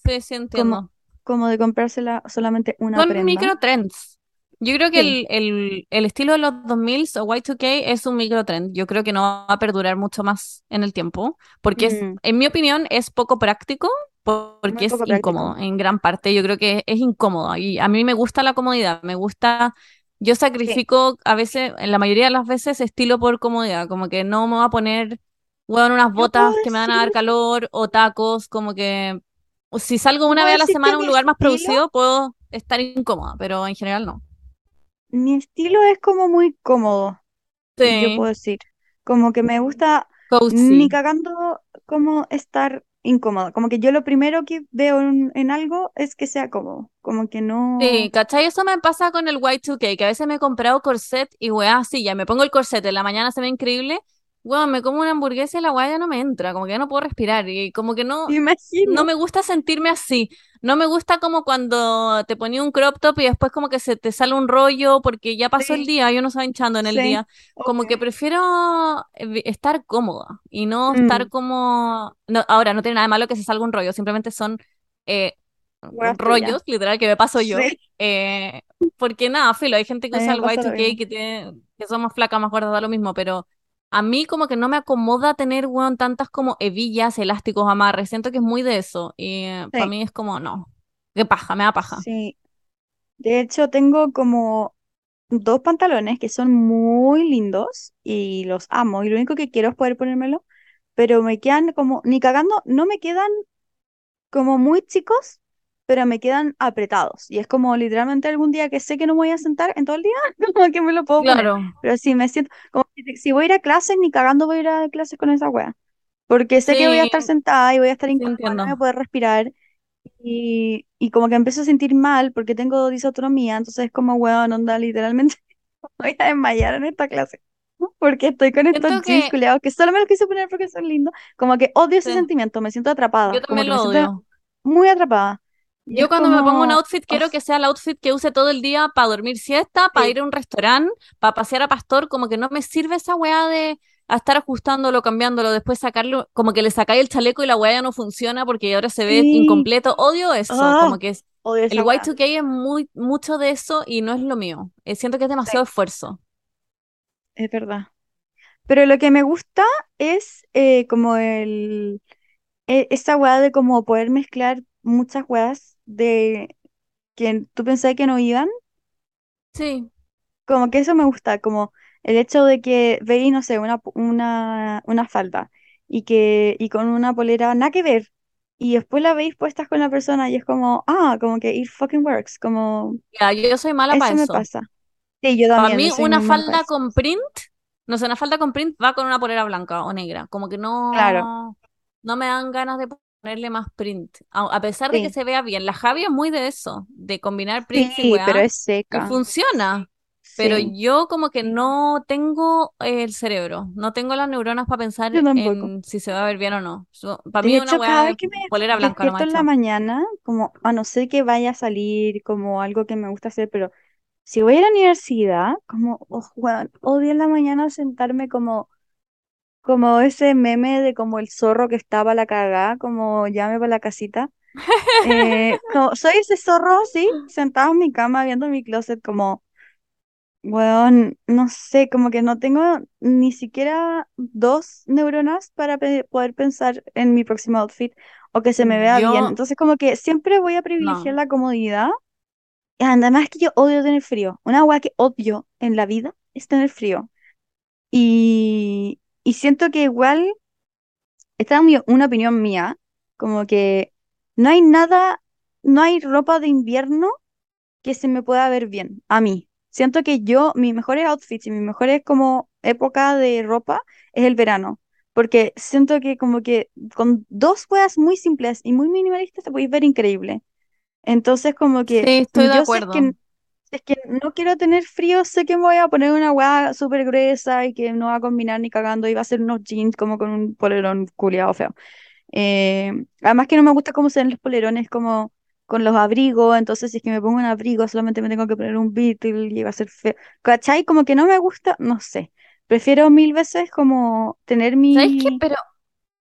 Sí, sí como, entiendo. como de comprársela solamente una Son prenda. microtrends. Yo creo que Sí. el, el, el estilo de los 2000 o Y2K es un microtrend. Yo creo que no va a perdurar mucho más en el tiempo, porque es, Mm, en mi opinión es poco práctico, porque es práctico. incómodo en gran parte. Yo creo que es incómodo y a mí me gusta la comodidad, me gusta, yo Sí. sacrifico a veces, en la mayoría de las veces, estilo por comodidad, como que no me voy a poner, bueno, unas Yo botas que me van a dar calor o tacos, como que si salgo yo una vez a la semana a un lugar más estilo producido, puedo estar incómoda, pero en general no. mi estilo es como muy cómodo, yo Sí, puedo decir. Como que me gusta ni cozy. cagando como estar incómoda. Como que yo lo primero que veo en, en algo es que sea cómodo. Como que Sí, no. ¿cachai? Eso me pasa con el Y2K, que a veces me he comprado corset y weá, así, ya me pongo el corset, en la mañana se ve increíble, weón, me como una hamburguesa y la weá ya no me entra, como que ya no puedo respirar y como que no, Me no imagino. me gusta sentirme así, no me gusta como cuando te ponía un crop top y después como que se te sale un rollo porque ya pasó el Sí, día, yo no estaba hinchando en el sí, día, como que obvio. prefiero eh, estar cómoda y no estar Mm, como, no, ahora no tiene nada de malo que se salga un rollo, simplemente son... eh, rollos, literal, que me paso yo. Sí, Eh, porque nada, filo, hay gente que usa el pasa lo Y2K mismo. que tiene, que son más flacas, más gordas, da lo mismo, pero a mí como que no me acomoda tener, weón, tantas como hebillas, elásticos, amarres. Siento que es muy de eso. Y para Sí, mí es como, no, qué paja, me da paja. sí. De hecho, tengo como dos pantalones que son muy lindos y los amo. Y lo único que quiero es poder ponérmelo, pero me quedan como, ni cagando, no me quedan como muy chicos, pero me quedan apretados. Y es como literalmente algún día que sé que no me voy a sentar en todo el día, como que me lo puedo poner. Claro, Pero si me siento, como que si voy a ir a clases, ni cagando voy a ir a clases con esa wea. Porque sé que voy a sí, estar sentada y voy a estar sí incómoda, no voy a poder respirar. Y, y como que empiezo a sentir mal porque tengo disautonomía, entonces es como, weón, onda, literalmente voy a desmayar en esta clase. Porque estoy con estos jeans que, culiados que solo me los quise poner porque son lindos. Como que odio ese sí, sentimiento, me siento yo atrapada, como también me lo siento muy atrapada. Yo cuando me pongo un outfit oh, quiero que sea el outfit que use todo el día para dormir siesta, para sí, ir a un restaurante, para pasear a Pastor, como que no me sirve esa weá de a estar ajustándolo, cambiándolo, después sacarlo, como que le sacáis el chaleco y la weá ya no funciona porque ahora se ve sí, incompleto. Odio eso, ah, como que es el esa weá. Y2K es muy mucho de eso y no es lo mío. Eh, siento que es Sí, demasiado esfuerzo. es verdad. Pero lo que me gusta es eh, como el, e- esa weá de como poder mezclar muchas weas de que tú pensabas que no iban Sí, Como que eso me gusta, como el hecho de que veis, no sé, una, una, una falda y que y con una polera nada que ver y después la veis puestas con la persona y es como, ah, como que it fucking works, como ya, yo soy mala para eso me eso. pasa. Sí, yo Para también, yo mí una para falda eso. con print, no sé, una falda con print va con una polera blanca o negra, como que Claro, no, no me dan ganas de ponerle más print, a, a pesar de que se vea bien. La Javi es muy de eso, de combinar prints y sí, pero weá, es y seca, funciona, pero yo como que no tengo el cerebro, no tengo las neuronas para pensar en si se va a ver bien o no. para mí una hecho, cada weá de que me polera blanca no en la mañana, como a no ser que vaya a salir como algo que me gusta hacer, pero si voy a la universidad, como, oh, weón, odio en la mañana sentarme como Como ese meme de como el zorro que estaba la cagá, como llame para la casita. Eh, como, soy ese zorro así, sentado en mi cama viendo mi closet, como, weón, no sé, como que no tengo ni siquiera dos neuronas para pe- poder pensar en mi próximo outfit o que se me vea bien. Yo, Entonces, como que siempre voy a privilegiar no. la comodidad. Y además que yo odio tener frío. Una weá que odio en la vida es tener frío. Y, y siento que igual. Esta es una opinión mía, como que no hay nada, no hay ropa de invierno que se me pueda ver bien a mí. Siento que yo, mis mejores outfits y mis mejores como época de ropa es el verano, porque siento que como que con dos huevas muy simples y muy minimalistas te podéis ver increíble. Entonces como Sí, que estoy de yo sé que acuerdo. Es que no quiero tener frío, sé que me voy a poner una hueá súper gruesa y que no va a combinar ni cagando y va a ser unos jeans como con un polerón culiado feo. Eh, además que no me gusta cómo se ven los polerones como con los abrigos, entonces si es que me pongo un abrigo solamente me tengo que poner un Beatle y va a ser feo. ¿Cachai? Como que no me gusta, no sé. Prefiero mil veces como tener ¿Sabéis qué? mi... Pero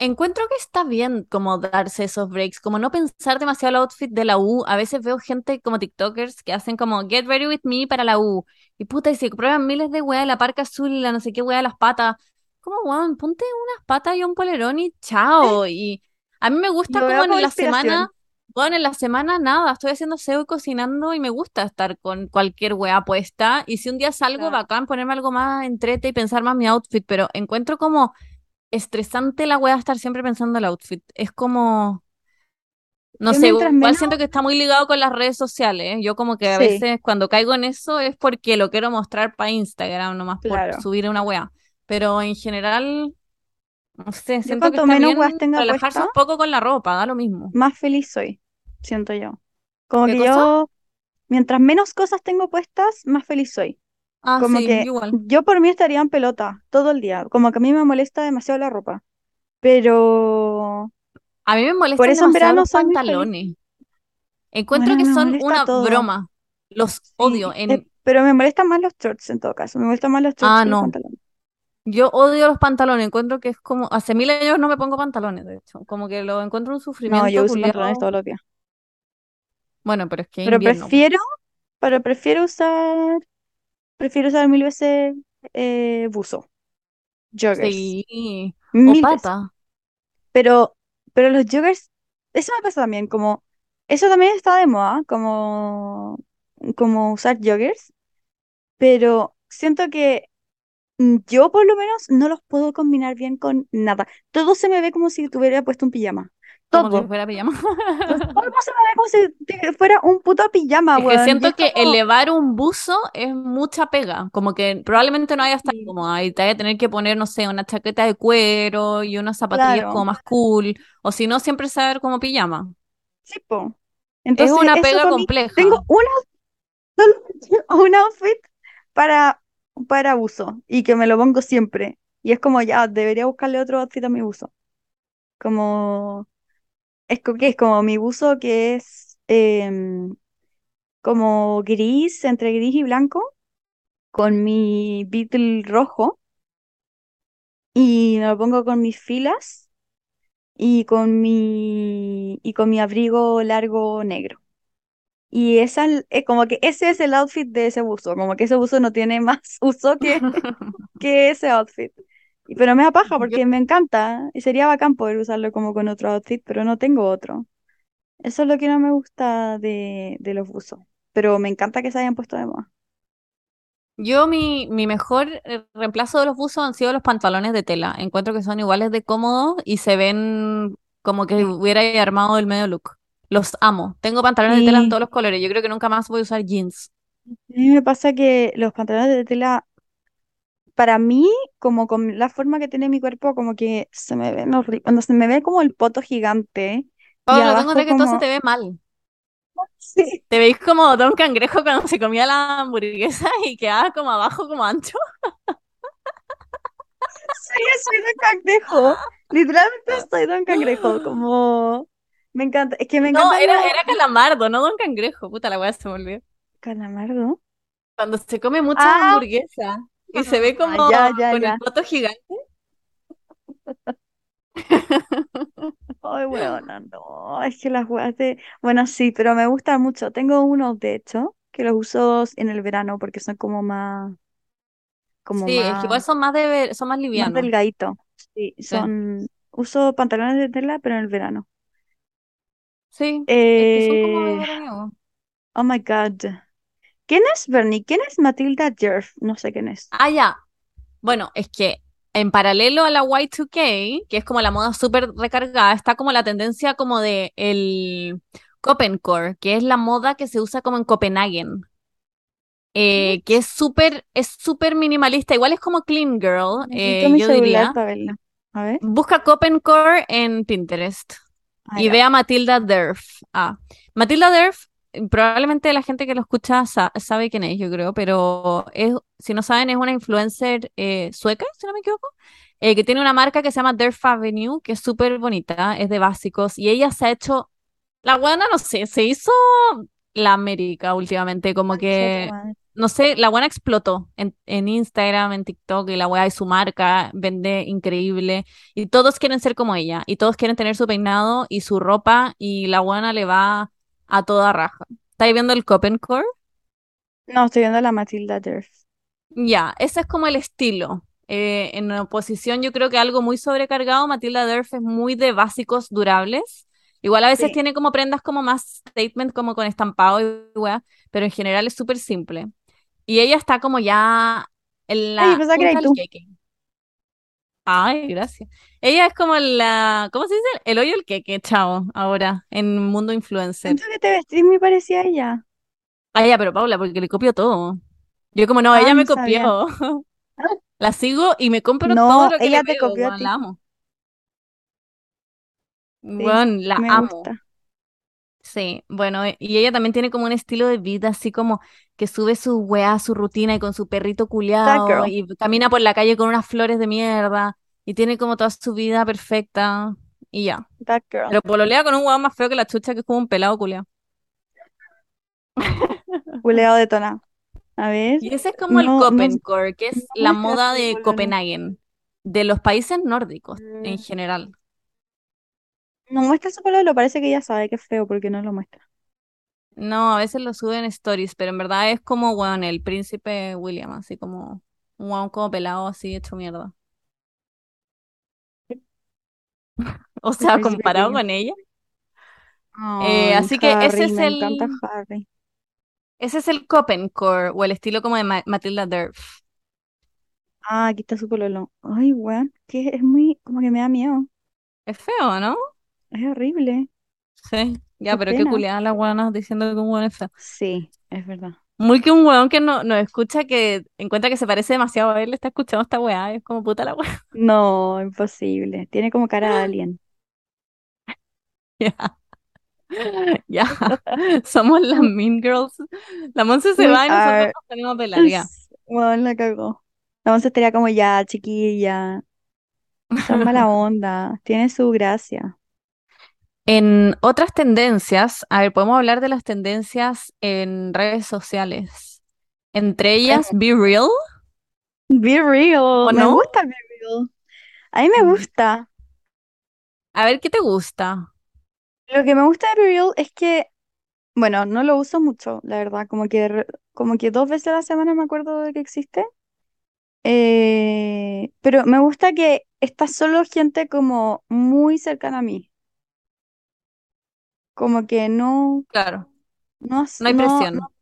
Encuentro que está bien como darse esos breaks, como no pensar demasiado el outfit de la U. A veces veo gente como TikTokers que hacen como get ready with me para la U. Y puta, y se prueban miles de weas, la parca azul y la no sé qué wea las patas. Como, weón, ponte unas patas y un polerón y chao. Y a mí me gusta como en la semana, bueno, en la semana nada, estoy haciendo SEO y cocinando y me gusta estar con cualquier wea puesta. Y si un día salgo, Claro. bacán, ponerme algo más entrete y pensar más mi outfit, pero encuentro como estresante la wea estar siempre pensando el outfit. Es como, No Yo sé, igual menos- siento que está muy ligado con las redes sociales. ¿eh? Yo como que a Sí. veces cuando caigo en eso es porque lo quiero mostrar para Instagram, nomás Claro. por subir una wea. Pero en general, no sé, siento que está menos bien weas tenga relajarse un poco con la ropa, da lo mismo. más feliz soy, siento yo. Como ¿Qué que cosa? yo, mientras menos cosas tengo puestas, más feliz soy. Ah, Como sí, que igual. yo por mí estaría en pelota todo el día. Como que a mí me molesta demasiado la ropa. Pero A mí me por molestan eso en verano los pantalones. Encuentro Bueno, que son una todo. broma. Los odio. Sí, En... eh, pero me molestan más los shorts en todo caso. Me molestan más los shorts Ah, que los no. pantalones. Yo odio los pantalones. Encuentro que es como... Hace mil años no me pongo pantalones, de hecho. Como que lo encuentro un No, sufrimiento yo uso pantalones todos los días. Bueno, pero es que Pero invierno. po. prefiero, pero prefiero usar, prefiero usar mil veces eh, buzo, joggers, Sí. O mil veces. pata. Pero, pero los joggers, eso me pasa también, como, eso también está de moda, como, como usar joggers, pero siento que yo por lo menos no los puedo combinar bien con nada. Todo se me ve como si tuviera puesto un pijama. Como si fuera pijama. Todo se como si fuera un puto pijama, Es que weón. Siento es que como, elevar un buzo es mucha pega, como que probablemente no vaya a estar Sí. cómoda y te vaya a tener que poner, no sé, una chaqueta de cuero y unas zapatillas como más cool, o si no, siempre saber como pijama. sí, po. Es Entonces, una eso pega compleja. tengo una, solo un outfit para, para uso y que me lo pongo siempre. Y es como, ya, debería buscarle otro outfit a mi buzo. Como, es co- que es como mi buzo que es em, como gris, entre gris y blanco, con mi Beatle rojo y me lo pongo con mis filas y con mi, y con mi abrigo largo negro. Y esa, es como que ese es el outfit de ese buzo, como que ese buzo no tiene más uso que, que ese outfit. Pero me da paja Yo, porque me encanta y sería bacán poder usarlo como con otro outfit, pero no tengo otro. Eso es lo que no me gusta de, de los buzos. Pero me encanta que se hayan puesto de moda. yo mi, mi mejor eh, reemplazo de los buzos han sido los pantalones de tela. Encuentro que son iguales de cómodos y se ven como que Sí. hubiera armado el medio look. Los amo. Tengo pantalones de tela en todos los colores. Yo creo que nunca más voy a usar jeans. a mí me pasa que los pantalones de tela, para mí, como con la forma que tiene mi cuerpo, como que se me ven horribles. Cuando se me ve como el poto gigante y Pablo, tengo abajo que todo se como... te ve mal. Sí, Te veis como Don Cangrejo cuando se comía la hamburguesa y quedaba como abajo, como ancho. sí, soy Don Cangrejo. Literalmente soy Don Cangrejo, como... Me encanta, es que me No, encantan era, era Calamardo, no Don Cangrejo. Puta la weá se me olvidó. calamardo. Cuando se come mucha Ah, hamburguesa y se ve como ya, ya, con el ya. poto gigante. Ay, weona, no, es que las weas de... Bueno, sí, pero me gustan mucho. Tengo unos, de hecho, que los uso en el verano porque son como más, como Sí, es que igual más, son más de son más más livianos. delgaditos. Sí, Sí, son... Uso pantalones de tela, pero en el verano. sí, es que son como de Eh, veraniego. oh my God. ¿Quién es Bernie? ¿Quién es Matilda Jerf? No sé quién es. Ah, ya. Bueno, es que en paralelo a la Y2K, que es como la moda súper recargada, está como la tendencia como de el Copencore, que es la moda que se usa como en Copenhagen. eh, que es súper, es súper minimalista, igual es como Clean Girl, eh, yo diría. A ver. Busca Copencore en Pinterest Ah, y ya. ve a Matilda Derf. Ah, Matilda Derf, probablemente la gente que lo escucha sa- sabe quién es, yo creo, pero es, si no saben, es una influencer eh, sueca, si no me equivoco, eh, que tiene una marca que se llama Derf Avenue, que es súper bonita, es de básicos, y ella se ha hecho, la buena, no sé, se hizo la América últimamente, como que no sé, la buena explotó en, en Instagram, en TikTok, y la weá y su marca vende increíble. Y todos quieren ser como ella, y todos quieren tener su peinado y su ropa, y la buena le va a toda raja. ¿Estáis viendo el Copencore? No, estoy viendo la Matilda Jerf. Ya, ese es como el estilo. Eh, en oposición, yo creo que algo muy sobrecargado, Matilda Derf es muy de básicos durables. Igual a veces Sí. tiene como prendas como más statement, como con estampado y weá, pero en general es súper simple. Y ella está como ya en Ay, la punta del tú. queque. Ay, gracias. Ella es como la, ¿cómo se dice? El hoyo el queque, chao, ahora, en mundo influencer. Siento que te vestís muy parecida a ella. Ah, ya, pero Paula, porque le copio todo. Yo como, no, Ah, ella me no copió. La sigo y me compro No, todo lo que ella le te veo, copió a weón, ti. la amo. Sí, Weón, la me amo. gusta. Sí, bueno, y ella también tiene como un estilo de vida, así como que sube su weá, su rutina y con su perrito girl. y camina por la calle con unas flores de mierda y tiene como toda su vida perfecta y ya. That girl. Pero pololea con un weón más feo que la chucha, que es como un pelado culiao. Culeado detonado. A ver. Y ese es como el no, Copencore, que no es la moda de. Copenhagen, de los países nórdicos en Mm. general. No muestra su pololo, parece que ella sabe que es feo porque no lo muestra. No, a veces lo suben en stories, pero en verdad es como, weón, el príncipe William, así como un weón como pelado, así hecho mierda. O El sea, príncipe comparado William. con ella. Eh, Ay, así que ese Harry, es me encanta el, Harry. ese es el Copencore, o el estilo como de Ma- Matilda Derf. Ah, aquí está su pololo. Ay, weón, que es muy, como que me da miedo. Es feo, ¿no? Es horrible. Sí, ya, Qué pero qué pena. culiada las weonas diciendo que un weón es feo. Sí, es verdad. Muy que un weón que no, no escucha, que encuentra que se parece demasiado a él, está escuchando esta weá, es como puta la weá. No, imposible. Tiene como cara de alien. Ya, ya, somos las Mean Girls. La Monse se We va y nosotros are. nos tenemos a pelar, ya. Weón, la cagó. La once estaría como ya, chiquilla. Son mala onda. Tiene su gracia. En otras tendencias, a ver, podemos hablar de las tendencias en redes sociales. Entre ellas, Be Real, Be real. ¿o Me no? gusta Be real. A mí me gusta. A ver, ¿qué te gusta? Lo que me gusta de Be real es que, bueno, no lo uso mucho, la verdad. Como que, como que dos veces a la semana me acuerdo de que existe. Eh, pero me gusta que está solo gente como muy cercana a mí. Como que no, Claro, no, no hay no, presión. no,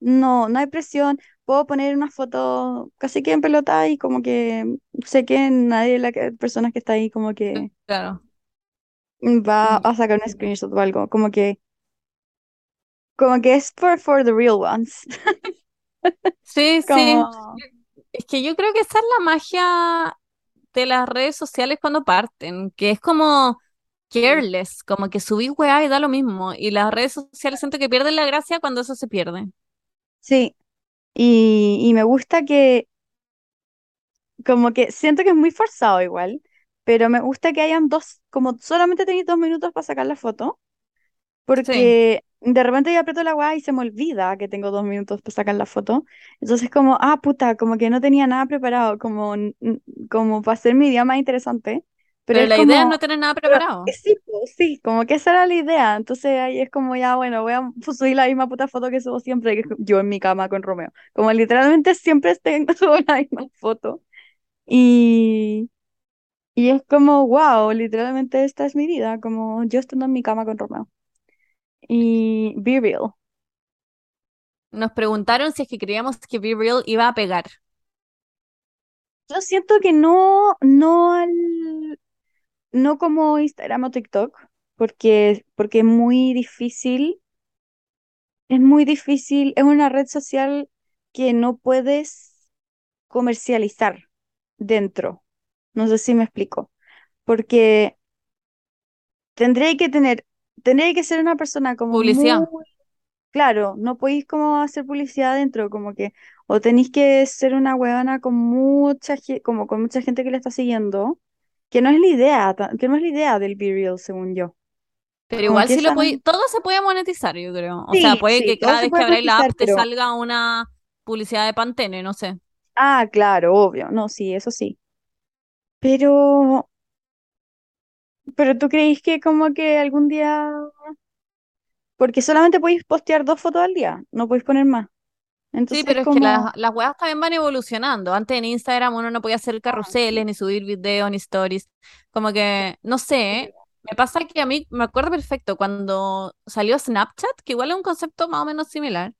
no, no hay presión. Puedo poner una foto casi que en pelota y como que sé que nadie de las personas que está ahí como que Claro. va Mm. a sacar un screenshot o algo. Como que, como que es for, for the real ones. Sí, sí. Es que yo creo que esa es la magia de las redes sociales cuando parten, que es como careless, como que subís weá y da lo mismo. Y las redes sociales siento que pierden la gracia cuando eso se pierde. sí. Y, y me gusta que, como que siento que es muy forzado igual, pero me gusta que hayan dos, como solamente tenéis dos minutos para sacar la foto, Sí, porque de repente yo aprieto la weá y se me olvida que tengo dos minutos para sacar la foto. Entonces como, ah, puta, como que no tenía nada preparado, como, como para hacer mi día más interesante, pero la idea es no tener nada preparado. sí, sí, como que esa era la idea. Entonces ahí es como ya, bueno, voy a subir la misma puta foto que subo siempre, que yo en mi cama con Romeo. Como literalmente siempre tengo, subo la misma foto. Y, y es como, wow, literalmente esta es mi vida, como yo estando en mi cama con Romeo. Y be real. Nos preguntaron si es que creíamos que Be Real iba a pegar. Yo siento que no, no al, no como Instagram o TikTok, porque, porque es muy difícil Es muy difícil, es una red social que no puedes comercializar dentro. No sé si me explico. Porque tendría que tener, tendría que ser una persona como Publicidad. muy, claro, no podéis como hacer publicidad dentro, como que, o tenéis que ser una huevona con mucha, como con mucha gente que le está siguiendo, que no es la idea, que no es la idea del Be Real, según yo. Pero igual que sí lo es- todo se puede monetizar, yo creo. O sea, puede sí, que cada vez que puede abráis la app te pero, salga una publicidad de Pantene, no sé. ah, claro, obvio, no, sí, eso sí. Pero, pero tú creís que como que algún día, porque solamente podéis postear dos fotos al día, no podéis poner más. Sí, pero es que las, las weas también van evolucionando. Antes en Instagram uno no podía hacer ah, carruseles, sí, ni subir videos, ni stories. Como que, no sé, ¿eh? me pasa que a mí me acuerdo perfecto cuando salió Snapchat, que igual es un concepto más o menos similar.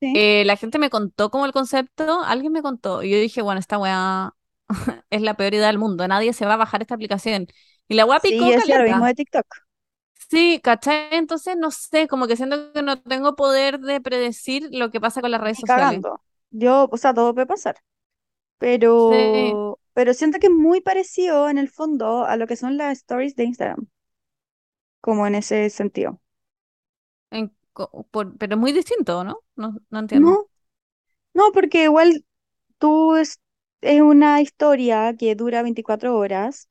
Sí, eh, la gente me contó como el concepto, alguien me contó, y yo dije, bueno, esta wea es la peor idea del mundo. Nadie se va a bajar esta aplicación. Y la weá Sí, picó es lo mismo de TikTok. Sí, ¿cachai? Entonces no sé, como que siento que no tengo poder de predecir lo que pasa con las redes sociales. cagando. Yo, o sea, todo puede pasar. Sí, Pero, pero siento que es muy parecido en el fondo a lo que son las stories de Instagram, como en ese sentido. en co- por- pero es muy distinto, ¿no? No, no entiendo. No, no, porque igual tú es, es una historia que dura 24 horas,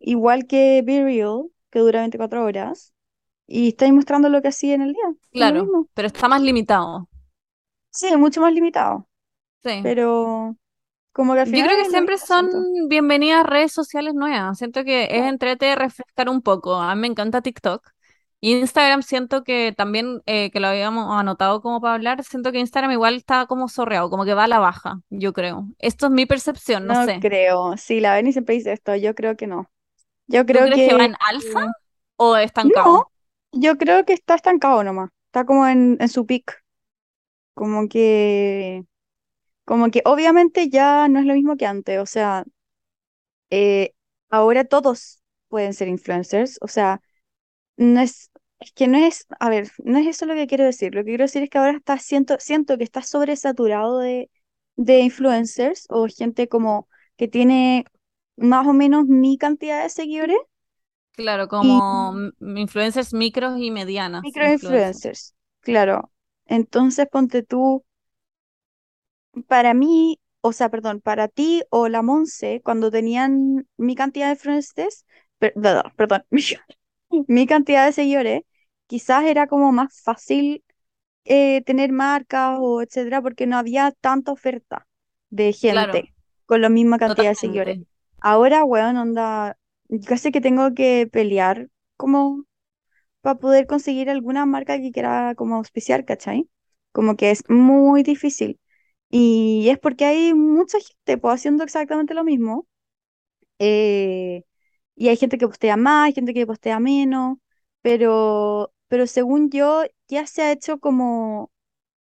igual que Be Real, que dura 24 horas, y estáis mostrando lo que hacía en el día. Claro, pero está más limitado. Sí, mucho más limitado, Sí. pero como que al Yo final creo que siempre son bienvenidas redes sociales nuevas. Siento que es entrete refrescar un poco. A mí me encanta TikTok. Instagram siento que también, eh, que lo habíamos anotado como para hablar, siento que Instagram igual está como sorreado, como que va a la baja, yo creo. Esto es mi percepción, no No sé. creo. Sí, la Beni siempre dice esto, yo creo que no. Yo ¿Tú creo crees que va que en alza o estancado? no, yo creo que está estancado nomás. Está como en, en su peak. Como que, como que obviamente ya no es lo mismo que antes. O sea, eh, ahora todos pueden ser influencers. O sea, no es, es que no es, a ver, no es eso lo que quiero decir. Lo que quiero decir es que ahora está, siento, siento que está sobresaturado de, de influencers o gente como que tiene más o menos mi cantidad de seguidores Claro, como influencers micros y medianas influencers. microinfluencers, claro. Entonces, ponte tú, para mí, o sea, perdón, para ti o la Monse, cuando tenían mi cantidad de influencers, per- perdón, perdón, mi, cantidad de seguidores, quizás era como más fácil eh, tener marcas o etcétera, porque no había tanta oferta de Claro, gente con la misma cantidad de seguidores. Ahora, weón, onda, casi que tengo que pelear como para poder conseguir alguna marca que quiera como auspiciar, ¿cachai? Como que es muy difícil. Y es porque hay mucha gente pues, haciendo exactamente lo mismo. eh, y hay gente que postea más, hay gente que postea menos, pero, pero según yo ya se ha hecho como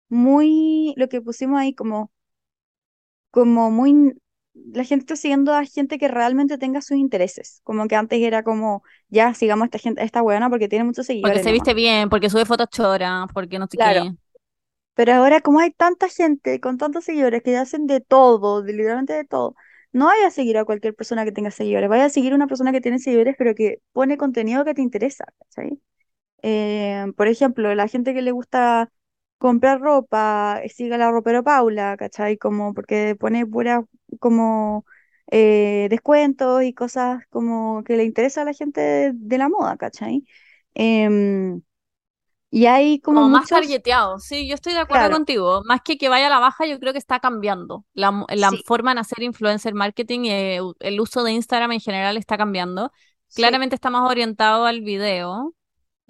muy, lo que pusimos ahí, como, como muy, la gente está siguiendo a gente que realmente tenga sus intereses. Como que antes era como, ya sigamos a esta gente, a esta weona porque tiene muchos Porque seguidores se nomás. viste bien, porque sube fotos choras, porque no sé Claro. qué. Pero ahora, como hay tanta gente con tantos seguidores que hacen de todo, de literalmente de todo, no vaya a seguir a cualquier persona que tenga seguidores, vaya a seguir a una persona que tiene seguidores, pero que pone contenido que te interesa, ¿cachai? Eh, por ejemplo, la gente que le gusta comprar ropa, eh, siga la ropero Paula, ¿cachai? Como porque pone pura como eh, descuentos y cosas como que le interesa a la gente de, de la moda, ¿cachai? Em, y hay como Como más targeteado, sí, yo estoy de acuerdo claro, contigo. Más que que vaya a la baja, yo creo que está cambiando. La, mo- la sí, forma de hacer influencer marketing y eh, el uso de Instagram en general está cambiando. sí, Claramente está más orientado al video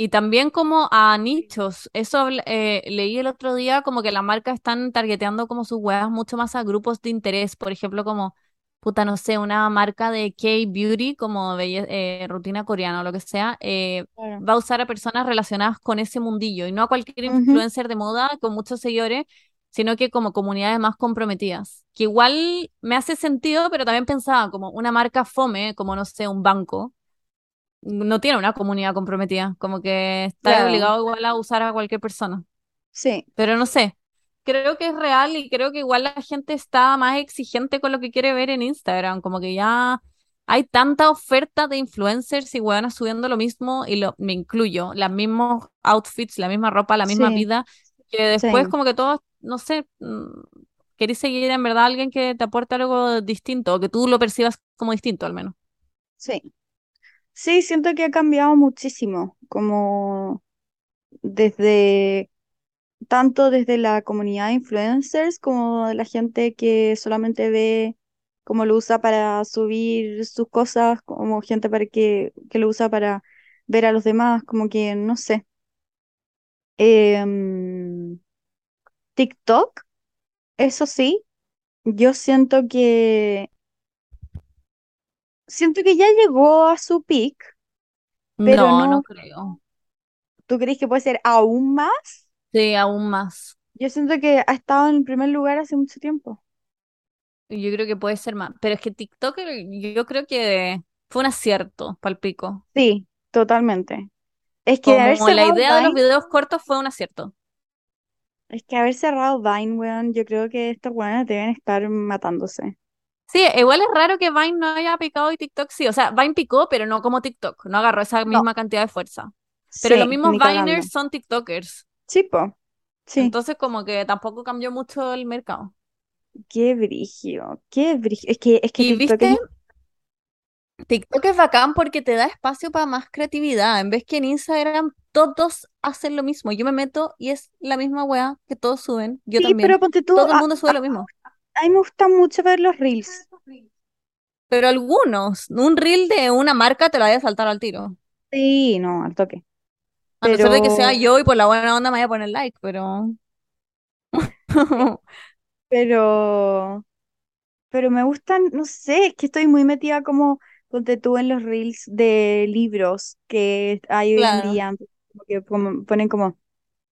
y también como a nichos. Eso eh, leí el otro día como que las marcas están targeteando como sus weas mucho más a grupos de interés. Por ejemplo, como, puta, no sé, una marca de K-Beauty, como belle- eh, rutina coreana o lo que sea. eh, claro. va a usar a personas relacionadas con ese mundillo y no a cualquier Ujú, influencer de moda con muchos seguidores, sino que como comunidades más comprometidas. Que igual me hace sentido, pero también pensaba como una marca fome, como no sé, un banco, no tiene una comunidad comprometida, como que está claro, obligado igual a usar a cualquier persona. sí, Pero no sé. Creo que es real y creo que igual la gente está más exigente con lo que quiere ver en Instagram, como que ya hay tanta oferta de influencers y weonas subiendo lo mismo, y lo, me incluyo, los mismos outfits, la misma ropa, la misma sí, vida, que después sí, como que todos, no sé, mm, querés seguir en verdad a alguien que te aporte algo distinto, o que tú lo percibas como distinto al menos. sí. Sí, siento que ha cambiado muchísimo, como desde, tanto desde la comunidad de influencers como de la gente que solamente ve, como lo usa para subir sus cosas, como gente para que, que lo usa para ver a los demás, como que, no sé. Em, TikTok, eso sí, yo siento que, siento que ya llegó a su peak, pero No, no no, creo. ¿tú crees que puede ser aún más? Sí, aún más. Yo siento que ha estado en el primer lugar hace mucho tiempo. yo creo que puede ser más. Pero es que TikTok, yo creo que fue un acierto, palpico. Sí, totalmente. Es que haber Como la cerrado idea de los videos cortos fue un acierto. es que haber cerrado Vine, weón, yo creo que estos weones deben estar matándose. Sí, igual es raro que Vine no haya picado y TikTok sí. O sea, Vine picó, pero no como TikTok. No agarró esa No, misma cantidad de fuerza. Pero los mismos. Viners son TikTokers. Sí, po. Sí. Entonces, como que tampoco cambió mucho el mercado. Qué brigio, qué brigio. Es que, es que Y TikTok es viste, TikTok es bacán porque te da espacio para más creatividad. En vez que en Instagram todos hacen lo mismo. Yo me meto y es la misma weá que todos suben. Yo Sí, también. pero ponte tú, Todo el a, mundo sube a- lo mismo. A mí me gusta mucho ver los reels. Pero algunos, un reel de una marca te lo vaya a saltar al tiro. Sí, no, al toque. A no ser de que sea Pero, yo y por la buena onda me vaya a poner like, pero... pero, pero me gustan, no sé, es que estoy muy metida como, ponte tú en los reels de libros que hay hoy en día, como que como- ponen como,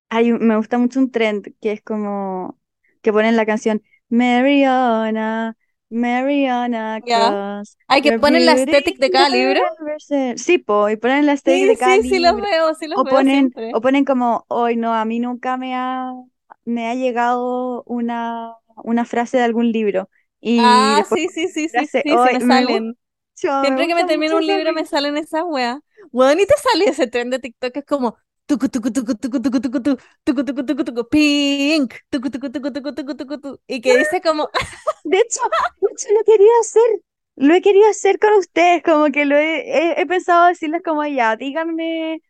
hay, me gusta mucho un trend que es como, que ponen la canción Mariana, Mariana. Cross, Hay que poner la estética de cada libro. never said-". Sí, po, y ponen la estética Sí, de cada sí, sí los libro. veo, sí los O veo ponen, siempre. o ponen como, hoy no, a mí nunca me ha, me ha llegado una, una frase de algún libro. Y Ah, sí, sí, sí, sí, frase, sí, sí hoy me me salen. me Siempre que me termino un libro me salen esas weas. Weón, y te sale ese tren de TikTok es como pink, y que dice como De hecho, hecho, lo quería hacer, lo he querido hacer con ustedes, como que lo he, he, he pensado decirles como ya, díganme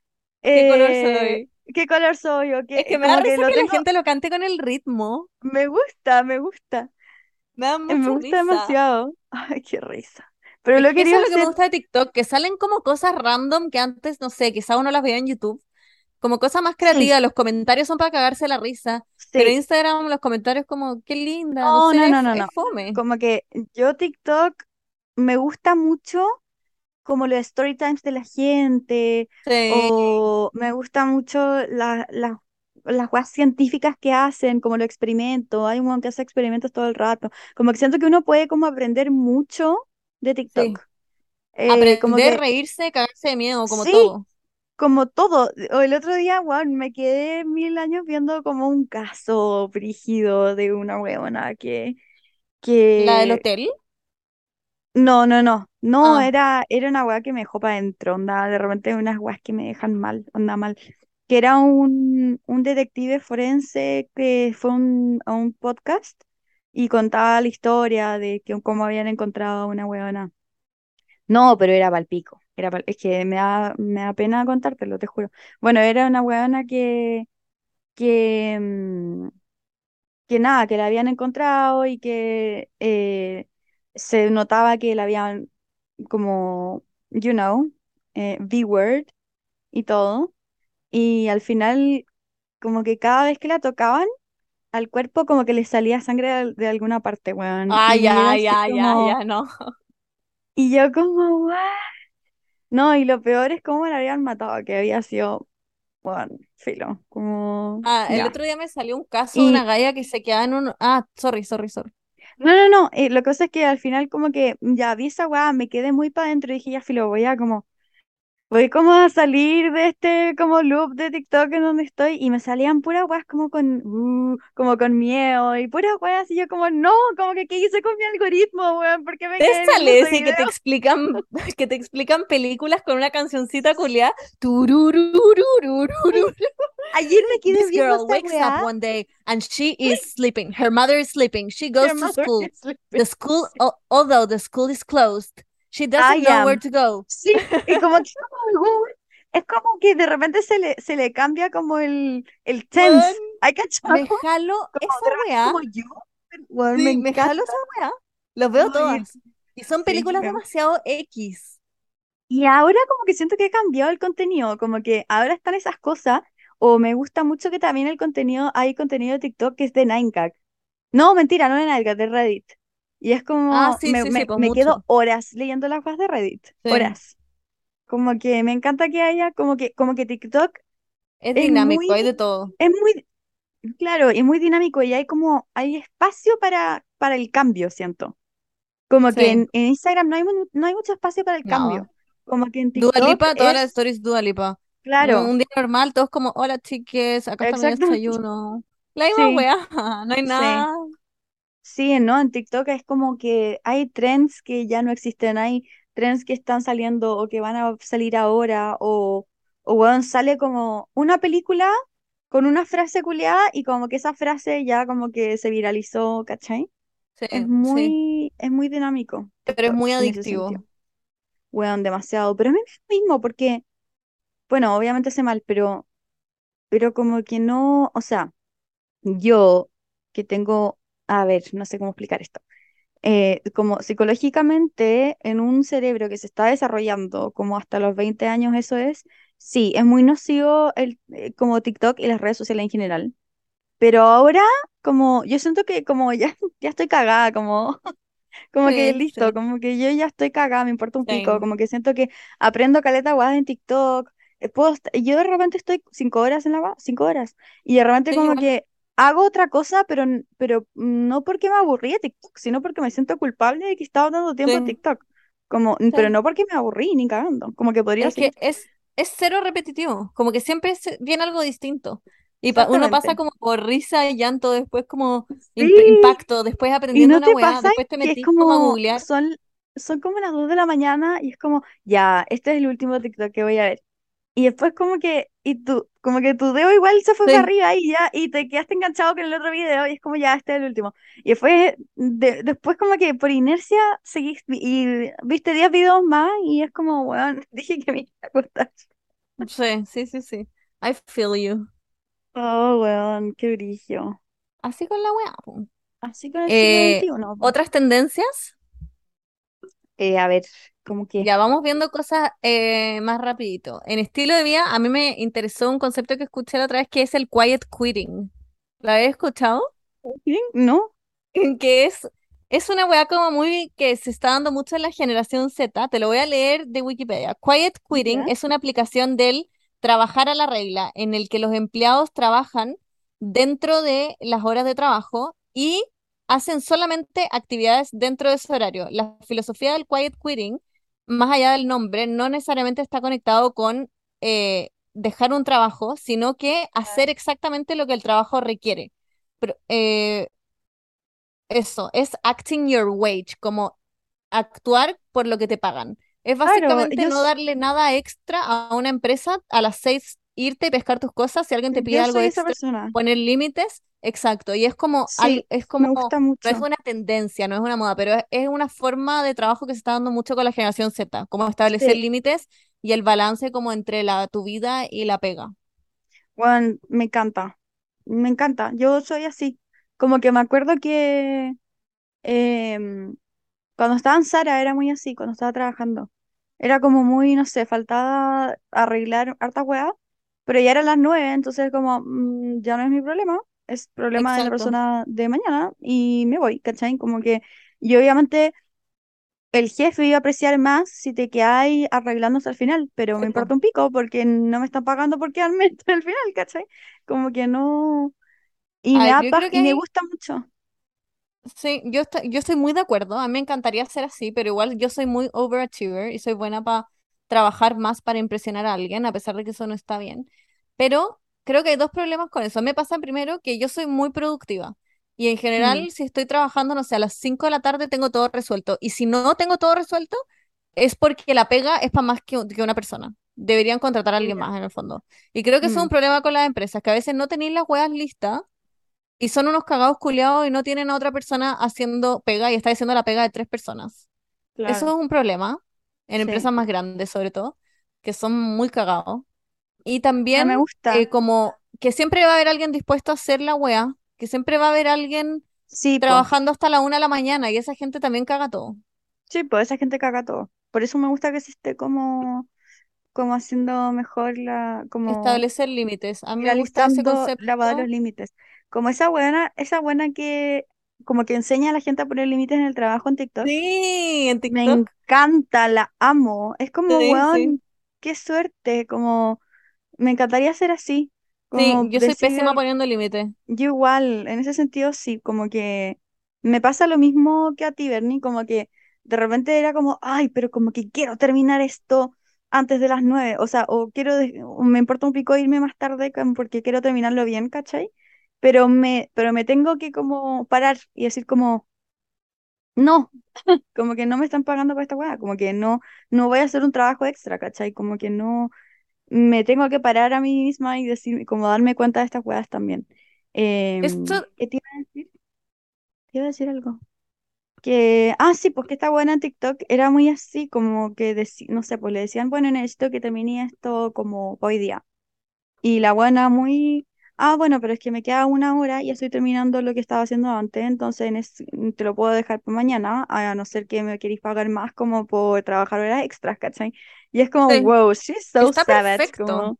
¿qué color eh, soy? qué color soy o Es qué, que me da que la gente lo cante con el ritmo. me gusta, me gusta, Me da eh, me mucha gusta risa. demasiado. Ay, qué risa. Pero Es lo que eso es lo que me gusta de TikTok, que salen como cosas random que antes, no sé, quizá uno las veía en YouTube, como cosas más sí, creativas, los comentarios son para cagarse la risa, pero sí. Instagram los comentarios como, qué linda, no No, no, sé, no, es, no, es no. fome. Como que yo TikTok me gusta mucho como los story times de la gente Sí, o me gusta mucho la- la- las cosas científicas que hacen, como los experimentos. Hay un montón que hace experimentos todo el rato. Como que siento que uno puede como aprender mucho de sí. TikTok. Eh, como que reírse, cagarse de miedo, como sí, todo. Como todo. El otro día, weón, me quedé mil años viendo como un caso brígido de una huevona que La del que hotel. No, no, no, no, Ah, era, era una weá que me dejó para adentro, onda, de repente unas weas que me dejan mal, onda mal, que era un, un detective forense que fue un- a un podcast y contaba la historia de que cómo habían encontrado a una weona. No, pero era palpico, era es que me da, me da pena contártelo, te juro. Bueno, era una weona que, que, mm, que nada, que la habían encontrado y que eh, se notaba que la habían como, you know, eh, B-word y todo. Y al final, como que cada vez que la tocaban, al cuerpo como que le salía sangre de, al- de alguna parte, weón. ah, Y era ya, ya, ya, ya, no. y yo como, "What?". No, y lo peor es cómo la habían matado, que había sido, bueno, filo, como, Ah, el ya. otro día me salió un caso de una galla que se quedaba en un... Ah, sorry, sorry, sorry. no, no, no, eh, lo que pasa es que al final como que ya vi esa weá, me quedé muy para adentro y dije, ya filo, voy a como Voy como a salir de este como loop de TikTok en donde estoy y me salían puras weas como con uh, como con miedo y puras weas y yo como no, como que qué hice con mi algoritmo, weón, ¿por qué me ¿Te sale ese que te explican, que te explican películas con una cancioncita culiada? Ayer me quedé This viendo girl wakes up wea. one day and she is sleeping. Her mother is sleeping. She goes Her to school. The school, al- although the school is closed, she I doesn't know where to go. Sí, y como que es como que de repente se le, se le cambia como el, el tense. ¿Hay me jalo esa weá. como yo. Me Sí, me jalo esa weá. Los veo Ay, todas. Y son películas demasiado X. Y ahora como que siento que ha cambiado el contenido, como que ahora están esas cosas, o me gusta mucho que también el contenido, hay contenido de TikTok que es de 9gag. No, mentira, no de 9gag, de Reddit. Y es Ah, como, sí, me, sí, sí, me, pues me quedo horas leyendo las cosas de Reddit, Sí. horas. Como que me encanta que haya, como que, como que TikTok Es es dinámico, hay muy, de todo. es muy, claro, y muy dinámico y hay como, hay espacio para, para el cambio, siento. Como que Sí, en, en Instagram no hay, no hay mucho espacio para el cambio. no. Como que en TikTok Lipa, todas las es, stories Dua Lipa. Un, claro, un día normal, todos como, hola chiques, acá está mi desayuno. La misma Sí, weá, no hay sí. nada. Sí, ¿no? En TikTok es como que hay trends que ya no existen, hay trends que están saliendo o que van a salir ahora, o, o weón, sale como una película con una frase culiada y como que esa frase ya como que se viralizó, ¿cachai? Sí, Es sí, muy, es muy dinámico pero es muy adictivo. Weón, demasiado. Pero a mí mismo, porque, bueno, obviamente sé mal, pero, pero como que no, o sea, yo que tengo, a ver, no sé cómo explicar esto eh, como psicológicamente en un cerebro que se está desarrollando, como hasta los 20 años eso es, sí, es muy nocivo el, eh, como TikTok y las redes sociales en general. Pero ahora, como yo siento que como ya, ya estoy cagada, como, como que Sí, listo, sí, como que yo ya estoy cagada, me importa un pico, same. como que siento que aprendo caleta guada en TikTok. eh, puedo yo de repente estoy cinco horas en la cinco horas, y de repente Sí, como que hago otra cosa, pero, pero no porque me aburrí de TikTok, sino porque me siento culpable de que estaba dando tiempo a sí, TikTok. Como, pero no porque me aburrí ni cagando, como que podría Es que seguir. es, es cero repetitivo, como que siempre es- viene algo distinto. Y pa- uno pasa como por risa, llanto, después como imp- impacto, después Y aprendiendo no una weá, después te que metís como a como, googlear. son, son como las 2 de la mañana y es como, ya, este es el último TikTok que voy a ver. Y después como que, y tú, como que tu dedo igual se fue para Sí, arriba y ya, y te quedaste enganchado con el otro video y es como, ya, este es el último. Y después, de- después como que por inercia seguís y viste 10 videos más y es como, weón, dije que me iba a acostar. sí, sí, sí, sí. I feel you. Oh, weón, qué brillo. Así con la weá. Así con el Eh, veintiuno po. otras tendencias, Eh, a ver, como que, ya vamos viendo cosas eh, más rapidito. En estilo de vida, a mí me interesó un concepto que escuché la otra vez que es el quiet quitting. ¿Lo habéis escuchado? ¿bien? ¿No? que es, es una weá como muy que se está dando mucho en la generación Z. Te lo voy a leer de Wikipedia. Quiet Quitting es una aplicación del trabajar a la regla, en el que los empleados trabajan dentro de las horas de trabajo y hacen solamente actividades dentro de ese horario. La filosofía del Quiet Quitting, más allá del nombre, no necesariamente está conectado con eh, dejar un trabajo, sino que hacer exactamente lo que el trabajo requiere. Pero, eh, eso, es acting your wage, como actuar por lo que te pagan. Es básicamente no darle nada extra a una empresa a las seis irte y pescar tus cosas. Si alguien te pide yo algo soy esa extra, persona. poner límites, exacto. Y es como, al- es como, me gusta no es mucho. una tendencia, no es una moda, pero es, es una forma de trabajo que se está dando mucho con la generación Z, como establecer Sí, límites y el balance como entre la, tu vida y la pega. bueno, me encanta. Me encanta. Yo soy así. Como que me acuerdo que em, cuando estaba en Sara era muy así, cuando estaba trabajando. Era como muy, no sé, faltaba arreglar harta weá, pero ya eran las nueve, entonces como mm, ya no es mi problema, es problema de la persona de mañana y me voy, ¿cachai? Como que y obviamente el jefe iba a apreciar más si te quedáis arreglando hasta el final, pero me importa un pico porque no me están pagando por quedarme hasta el final, ¿cachai? Como que no. Y me me gusta mucho. Sí, yo, estoy, yo estoy muy de acuerdo. A mí me encantaría ser así, pero igual yo soy muy overachiever y soy buena para trabajar más para impresionar a alguien, a pesar de que eso no está bien. Pero creo que hay dos problemas con eso. Me pasa primero que yo soy muy productiva y en Mm, general si estoy trabajando, no sé, a las 5 de la tarde tengo todo resuelto. Y si no tengo todo resuelto, es porque la pega es para más que, un- que una persona. Deberían contratar a alguien más en el fondo. Y creo que eso es un Mm, problema con las empresas, que a veces no tenéis las hueas listas y son unos cagados culiados y no tienen a otra persona haciendo pega y está haciendo la pega de tres personas. Eso es un problema, en sí. empresas más grandes sobre todo, que son muy cagados. Y también me eh, gusta. como que siempre va a haber alguien dispuesto a hacer la wea, que siempre va a haber alguien Sí, po. trabajando hasta la una de la mañana y esa gente también caga todo. Sí, po, esa gente caga todo. Por eso me gusta que se esté como, como haciendo mejor la, como Establecer límites. A mí me gusta ese de los concepto. límites. Como esa buena, esa buena que como que enseña a la gente a poner límites en el trabajo en TikTok. Sí, en Me TikTok. encanta, la amo. Es como, Sí, sí. weón, qué suerte, como me encantaría ser así. Sí, Como yo soy decir, pésima poniendo límites. yo igual, en ese sentido sí, como que me pasa lo mismo que a ti, Bernie, como que de repente era como, ay, pero como que quiero terminar esto antes de las nueve, o sea, o quiero, o me importa un pico irme más tarde porque quiero terminarlo bien, ¿cachai? Pero me, pero me tengo que como parar y decir como, no, como que no me están pagando por esta weá, como que no, no voy a hacer un trabajo extra, ¿cachai? Como que no, me tengo que parar a mí misma y decir, como darme cuenta de estas weas también. Em, Esto, ¿qué te iba a decir? Te iba a decir algo. Que, ah, sí, pues que esta buena en TikTok era muy así, como que, deci- no sé, pues le decían, bueno, necesito que termine esto como hoy día. Y la buena muy, ah, bueno, pero es que me queda una hora y estoy terminando lo que estaba haciendo antes, entonces en es- te lo puedo dejar para mañana, a no ser que me queréis pagar más como por trabajar horas extras, ¿cachai? Y es como, sí, wow, she's so está savage, perfecto. como,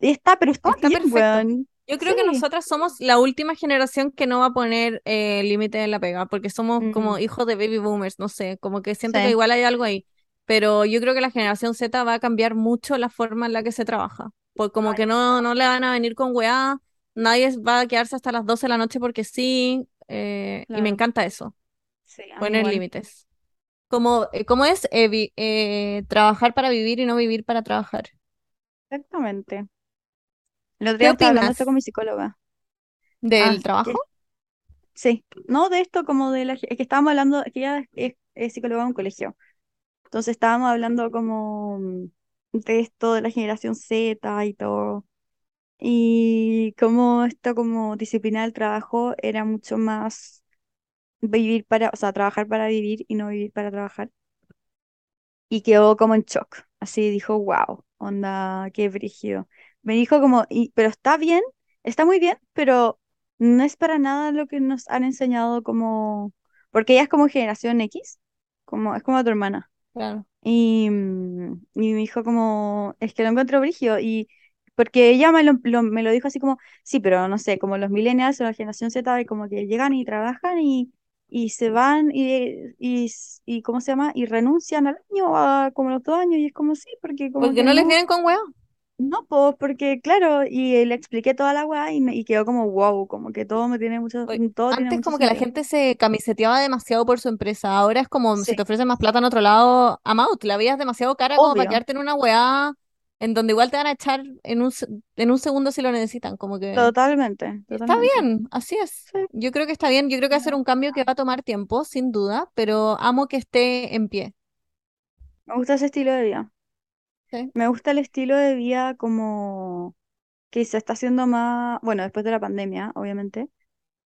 y está, pero está Está bien, perfecto. weón. Yo creo que nosotras somos la última generación que no va a poner eh, límite en la pega, porque somos como Mm, hijos de baby boomers, no sé, como que siento que igual hay algo ahí. Pero yo creo que la generación Z va a cambiar mucho la forma en la que se trabaja. Pues como Ay, que no, no le van a venir con weá, nadie va a quedarse hasta las 12 de la noche porque sí, eh, y me encanta eso, Sí, poner límites. Como, eh, ¿cómo es eh, vi- eh, trabajar para vivir y no vivir para trabajar? Exactamente. El otro ¿Qué día estaba hablando esto con mi psicóloga. del Ah, trabajo? sí. No de esto como de la... Es que estábamos hablando, es que ella es, es- es psicóloga en un colegio. Entonces estábamos hablando como mm, de esto de la generación Z y todo. Y cómo esto como disciplina del trabajo era mucho más vivir para, o sea, trabajar para vivir y no vivir para trabajar. y quedó como en shock. Así dijo, wow, onda, qué brígido. Me dijo como, y, pero está bien, está muy bien, pero no es para nada lo que nos han enseñado como, porque ella es como generación X, como, es como tu hermana. Claro. Y, mm, y me dijo como, es que lo encuentro brígido y porque ella me lo, lo- me lo dijo así como, sí, pero no sé, como los millennials o la generación Z, y como que llegan y trabajan y, y se van y, y, y, ¿cómo se llama? Y renuncian al año, a como los dos años, y es como, sí, porque como Porque que no les vienen con weá. no, pues, porque claro, y le expliqué toda la weá y, me, y quedó como, wow, como que todo me tiene mucho, Oye, todo tiene Antes mucho como que la gente se camiseteaba demasiado por su empresa, ahora es como si te ofrecen más plata en otro lado, out, la vida es demasiado cara como para quedarte en una weá en donde igual te van a echar en un, en un segundo si lo necesitan, como que totalmente, está totalmente. bien, así es. Sí, Yo creo que está bien, yo creo que ser un cambio que va a tomar tiempo, sin duda, pero amo que esté en pie. me gusta ese estilo de vida. ¿sí? Me gusta el estilo de vida como que se está haciendo más, bueno, después de la pandemia, obviamente,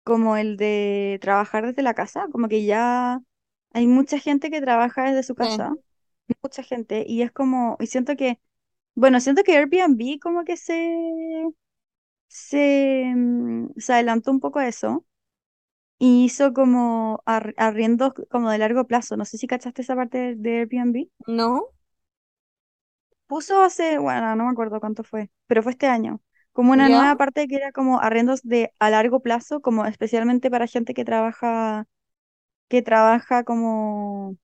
como el de trabajar desde la casa, como que ya hay mucha gente que trabaja desde su Sí, casa, mucha gente, y es como, y siento que, bueno, siento que Airbnb como que se, se, mm, se adelantó un poco a eso. Y hizo como ar- arriendos como de largo plazo. No sé si cachaste esa parte de de Airbnb. ¿no? Puso hace, bueno, no me acuerdo cuánto fue, pero fue este año, como una ¿Ya? nueva parte que era como arriendos de a largo plazo, como especialmente para gente que trabaja, que trabaja como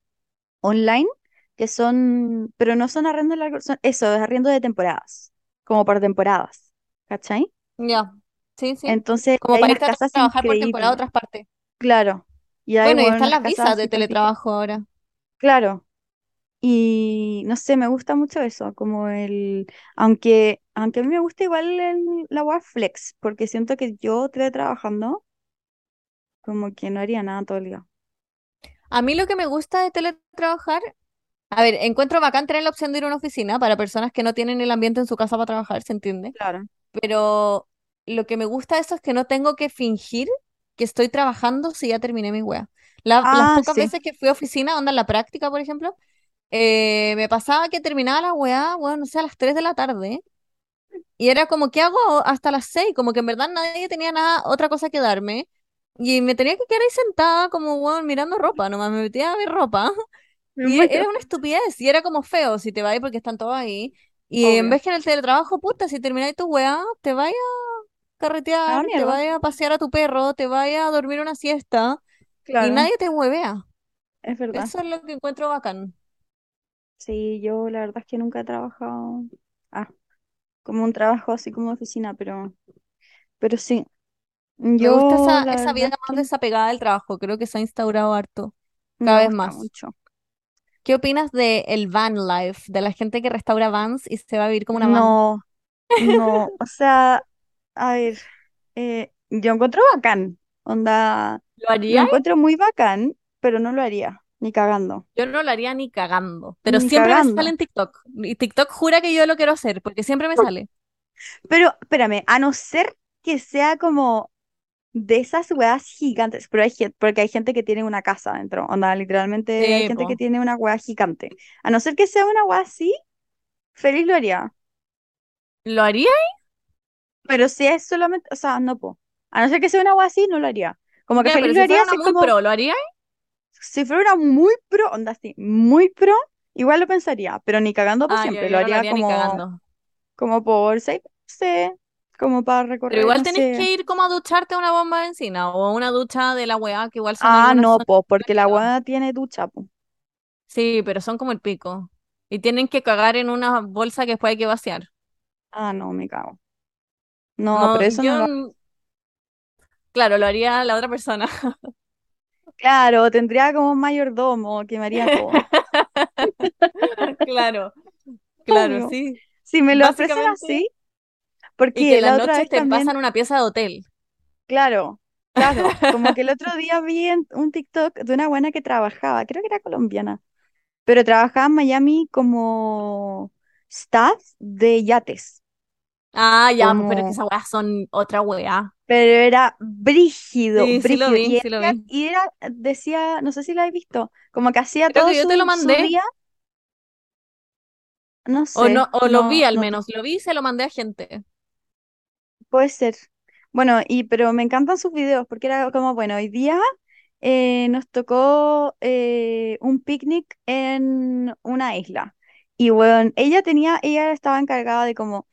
online, que son, pero no son arriendos largos, son eso, es arriendo de temporadas, como por temporadas, ¿cachai? Ya, sí, sí. Entonces Como hay para irte a trabajar por temporada a otras partes. claro, y hay Bueno, y están las visas de teletrabajo ahora. claro. Y no sé, me gusta mucho eso, como el, aunque, aunque a mí me gusta igual el, la web flex, porque siento que yo trabajando como que no haría nada todo el día. A mí lo que me gusta de teletrabajar, a ver, encuentro bacán tener la opción de ir a una oficina para personas que no tienen el ambiente en su casa para trabajar, ¿se entiende? Claro. Pero lo que me gusta de eso es que no tengo que fingir que estoy trabajando si ya terminé mi wea. La- las Ah, pocas sí, veces que fui a oficina, onda en la práctica, por ejemplo, eh, me pasaba que terminaba la weá, bueno, no sé, a las 3 de la tarde. Y era como, ¿qué hago hasta las 6? Como que en verdad nadie tenía nada, otra cosa que darme. Y me tenía que quedar ahí sentada como, weón, mirando ropa, nomás me metía a ver ropa. Me Y era una estupidez, y era como feo si te vas porque están todos ahí. Y en vez que en el teletrabajo, puta, si termináis tu weá, te vayas a A la carretear, te vayas a pasear a tu perro, te vayas a dormir una siesta, y nadie te huevea. es verdad. Eso es lo que encuentro bacán. Sí, yo la verdad es que nunca he trabajado. Ah. como un trabajo así como de oficina, pero, pero sí, Me gusta esa, esa vida más que desapegada del trabajo. Creo que se ha instaurado harto, me cada vez gusta más. mucho. ¿Qué opinas de el van life, de la gente que restaura vans y se va a vivir como una van? No, no, o sea, a ver, eh, yo encuentro bacán, onda, ¿Lo lo haría? encuentro muy bacán, pero no lo haría, ni cagando, Yo no lo haría ni cagando, pero ni siempre me sale cagando. en TikTok. Y TikTok jura que yo lo quiero hacer, porque siempre me sale. Pero, espérame, a no ser que sea como de esas weas gigantes, pero hay gente, porque hay gente que tiene una casa adentro, onda, literalmente hay gente que tiene una wea gigante. A no ser que sea una wea así, feliz lo haría. ¿Lo haría? Pero si es solamente, o sea, no po. A no ser que sea una wea así, no lo haría. Como que Ya, feliz pero lo si fuera haría una si es muy como, pro, ¿lo haría? si fuera una muy pro, onda así, muy pro, igual lo pensaría, pero ni cagando por Ah, yo, siempre, lo yo no lo haría como, por seis, meses, como para Pero recorrer, igual no tenés sé. que ir como a ducharte a una bomba de encina o una ducha de la weá, que igual son Ah, no, súper porque la wea tiene ducha, po. Sí, pero son como el pico. Y tienen que cagar en una bolsa que después hay que vaciar. Ah, no, me cago. No, No, pero eso no lo... claro, lo haría la otra persona. Claro, tendría como un mayordomo que me haría. Claro, claro, Obvio. sí. Si me lo ofrecen Básicamente, así, y que porque la otra noches vez te también, pasan una pieza de hotel. claro, claro, como que el otro día vi en un TikTok de una buena que trabajaba, creo que era colombiana, pero trabajaba en Miami como staff de yates, Ah, ya, pues, pero que como, esas weas son otra wea. pero era brígido, Sí, sí lo brígido. vi, Y sí lo vi. y era, decía, no sé si la habéis visto, como que hacía Creo todo que yo te lo su, su mandé, día, no o no, sé, o lo vi al no menos, lo vi y se lo mandé a gente. Puede ser. Bueno, y pero me encantan sus videos porque era como, bueno, hoy día eh, nos tocó eh, un picnic en una isla. Y bueno, ella tenía, ella estaba encargada de como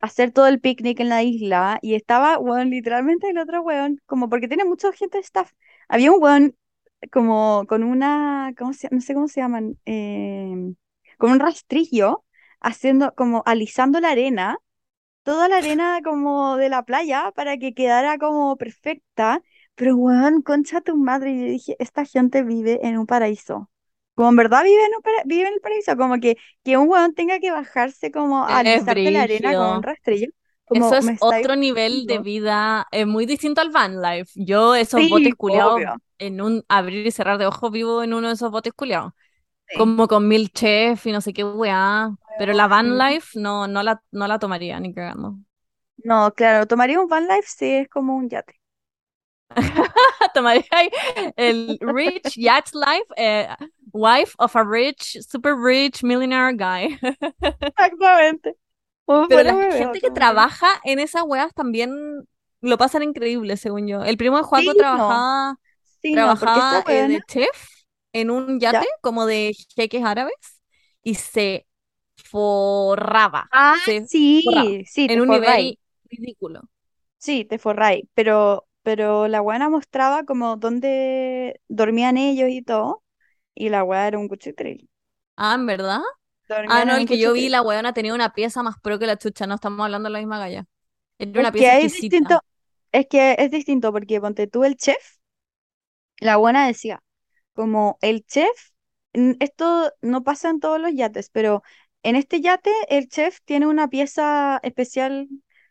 hacer todo el picnic en la isla y estaba, bueno, literalmente el otro weón, como porque tiene mucha gente staff. Había un weón como con una, ¿cómo se, no sé cómo se llaman, em, con un rastrillo, haciendo, como alisando la arena toda la arena como de la playa para que quedara como perfecta. Pero, weón, concha tu madre. Y yo dije, esta gente vive en un paraíso. Como en verdad vive en un para- vive en el paraíso. Como que, que un weón tenga que bajarse como a Es alisarte la arena con un rastrillo. Eso Como es me está otro nivel de vida, es muy distinto al van life. Yo esos Sí, botes culiados en un abrir y cerrar de ojos vivo en uno de esos botes culiados. Sí. Como con mil chefs y no sé qué weá. Pero la van life no, no la, no la tomaría ni cagando. No, claro, tomaría un van life si es como un yate. Tomaría el rich yacht life, eh, wife of a rich, super rich millionaire guy. Exactamente. Pero la gente que trabaja en esas weas también lo pasan increíble, según yo. El primo de Juaco trabajaba, Sí, no, trabajaba eh, weona, de chef en un ¿ya? yate como de jeques árabes y se forraba, Ah, se forraba sí, sí, en te un nivel ridículo. Sí, te forráis, pero, pero la weá mostraba como dónde dormían ellos y todo, y la weá era un cuchitril. Ah, ¿en verdad? Ah, no, el que yo vi, la weona tenía una pieza más pro que la chucha, no estamos hablando de la misma galla. Era Es una que pieza hay distinto, exquisita. es que es distinto, porque ponte tú el chef, la buena decía, como el chef, esto no pasa en todos los yates, pero en este yate el chef tiene una pieza especial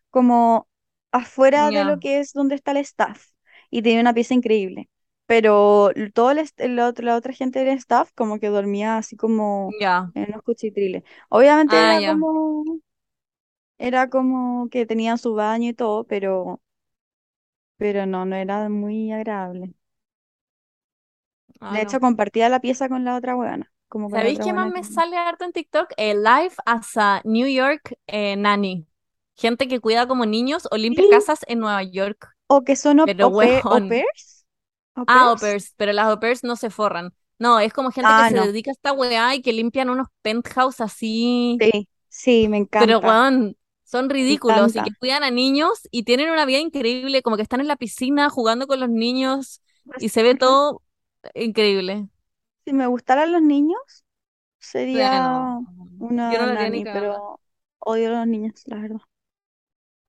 como afuera de lo que es donde está el staff y tiene una pieza increíble. Pero todo el, est- el otro- la otra gente del staff como que dormía así como en unos cuchitriles. Obviamente Ah, era como, era como que tenían su baño y todo, pero, pero no, no era muy agradable. Ah, De hecho, no. compartía la pieza con la otra huevona, como ¿Sabéis qué más me que... sale harto en TikTok? El life as a New York eh, nanny. Gente que cuida como niños o limpia Sí, casas en Nueva York. o que son au, Pero au pair- au pairs, Ah, au pairs. pairs, pero las au pairs no se forran. No, es como gente que Ah, se no, dedica a esta weá y que limpian unos penthouse así. sí, sí, me Pero encanta, weón, son ridículos y que cuidan a niños y tienen una vida increíble, como que están en la piscina jugando con los niños y se ve todo increíble. Si me gustaran los niños, sería no, yo no una nani, pero odio a los niños, la verdad.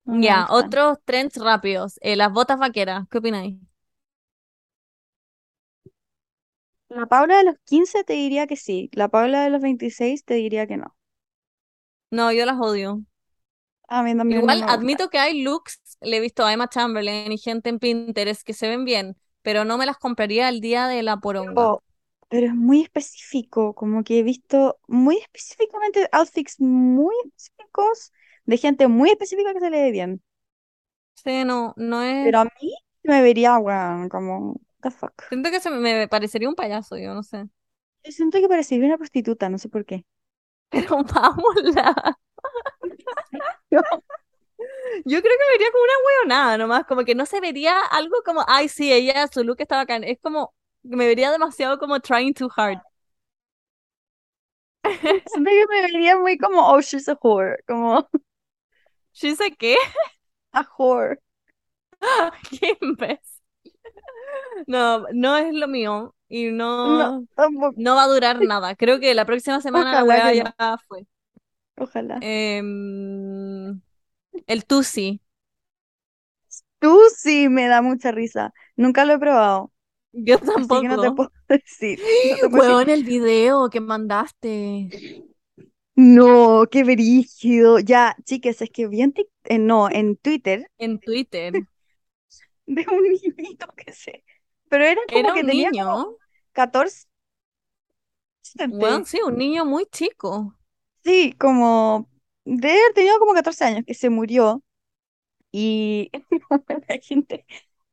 No Ya, otros trends rápidos. Eh, las botas vaqueras, ¿qué opináis? La Paula de los 15 te diría que sí. La Paula de los 26 te diría que no. No, yo las odio. A mí también Igual me admito que hay looks, le he visto a Emma Chamberlain y gente en Pinterest que se ven bien, pero no me las compraría el día de la poronga. Pero, pero es muy específico, como que he visto muy específicamente outfits muy específicos de gente muy específica que se le ve bien. Sí, no, no es... Pero a mí me vería, weón, como, what the fuck. Siento que se me, parecería un payaso, yo no sé. Yo siento que parecería una prostituta, no sé por qué. Pero vámonos. Yo creo que me vería como una huevonada nomás, como que no se vería algo como, ay, sí, ella, su look está bacán. Es como, me vería demasiado como trying too hard. Siento que me vería muy como, oh, she's a whore, como ¿She said qué? a whore. ¿Qué imbécil? No, no es lo mío y No, no, no va a durar nada. Creo que la próxima semana la Ojalá weá que no. ya fue. Ojalá. Em, el Tusi. Tú sí me da mucha risa. Nunca lo he probado, Yo así que no te tampoco. puedo decir. No te puedo decir. Weón, el video que mandaste. No, qué brígido. Ya, chicas, es que vi en eh, no, en Twitter En Twitter. de un niñito que sé. Pero era como Era que un tenía niño. como 14. Weón, sí, un niño muy chico. Sí, como de haber tenido como 14 años que se murió y la gente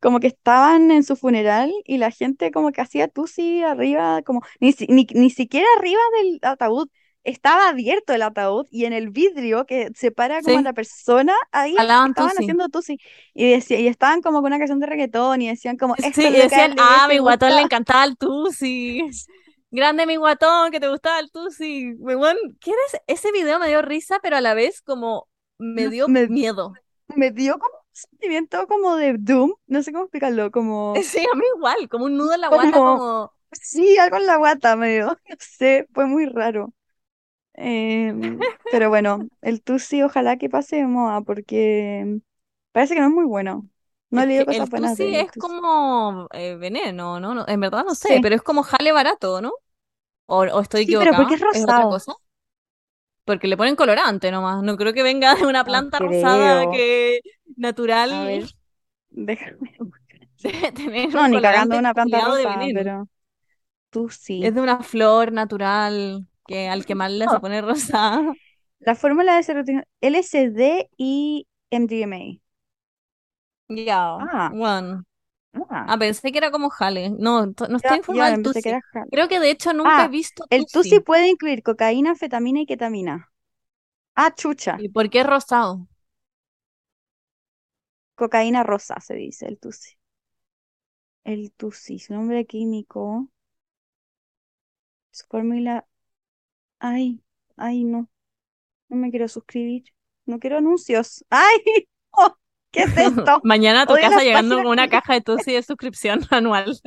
como que estaban en su funeral y la gente como que hacía tusi arriba, como ni, ni, ni siquiera arriba del ataúd, estaba abierto el ataúd y en el vidrio que separa como a la persona, ahí estaban Tusi. haciendo tusi y, decía, y estaban como con una canción de reggaetón y decían como, esto Sí, es y decían, ah, mi guatón le encantaba el Tusi. Grande mi guatón, que te gustaba el Tusi. Weón, ¿qué era ese? Video me dio risa, pero a la vez como me dio me, miedo. me dio como sentimiento como de doom, no sé cómo explicarlo, como... Sí, a mí igual, como un nudo en la guata, como como... Sí, algo en la guata medio, no sé, fue muy raro. Em, pero bueno, el Tusi ojalá que pase de moda porque parece que no es muy bueno. No he leído cosas el buenas Tusi del es Tusi. como eh, veneno, ¿no? No, En verdad no sé, Sí, pero es como jale barato, ¿no? O, o estoy sí, pero porque es es otra rosado. cosa. Porque le ponen colorante nomás. No creo que venga de una No planta rosada que A natural ver, déjame tener No, ni cagando una planta rosada, pero Es Tusi. de una flor natural que al quemarla se pone rosada. La fórmula de serotonina LSD y MDMA. Ya, Ah, bueno. Ah. Ah, pensé que era como jale. No, no Yo, estoy informada del que Tusi. Creo que de hecho nunca he Ah, visto el Tusi Tusi. puede incluir cocaína, anfetamina y ketamina. Ah, chucha. ¿Y por qué es rosado? Cocaína rosa se dice el Tusi. El Tusi, su nombre químico, su fórmula. Ay, ay, no, no me quiero suscribir. No quiero anuncios. ¡Ay! Oh, ¿qué es esto? Mañana a tu Odio casa llegando con una caja de Tusi de suscripción anual.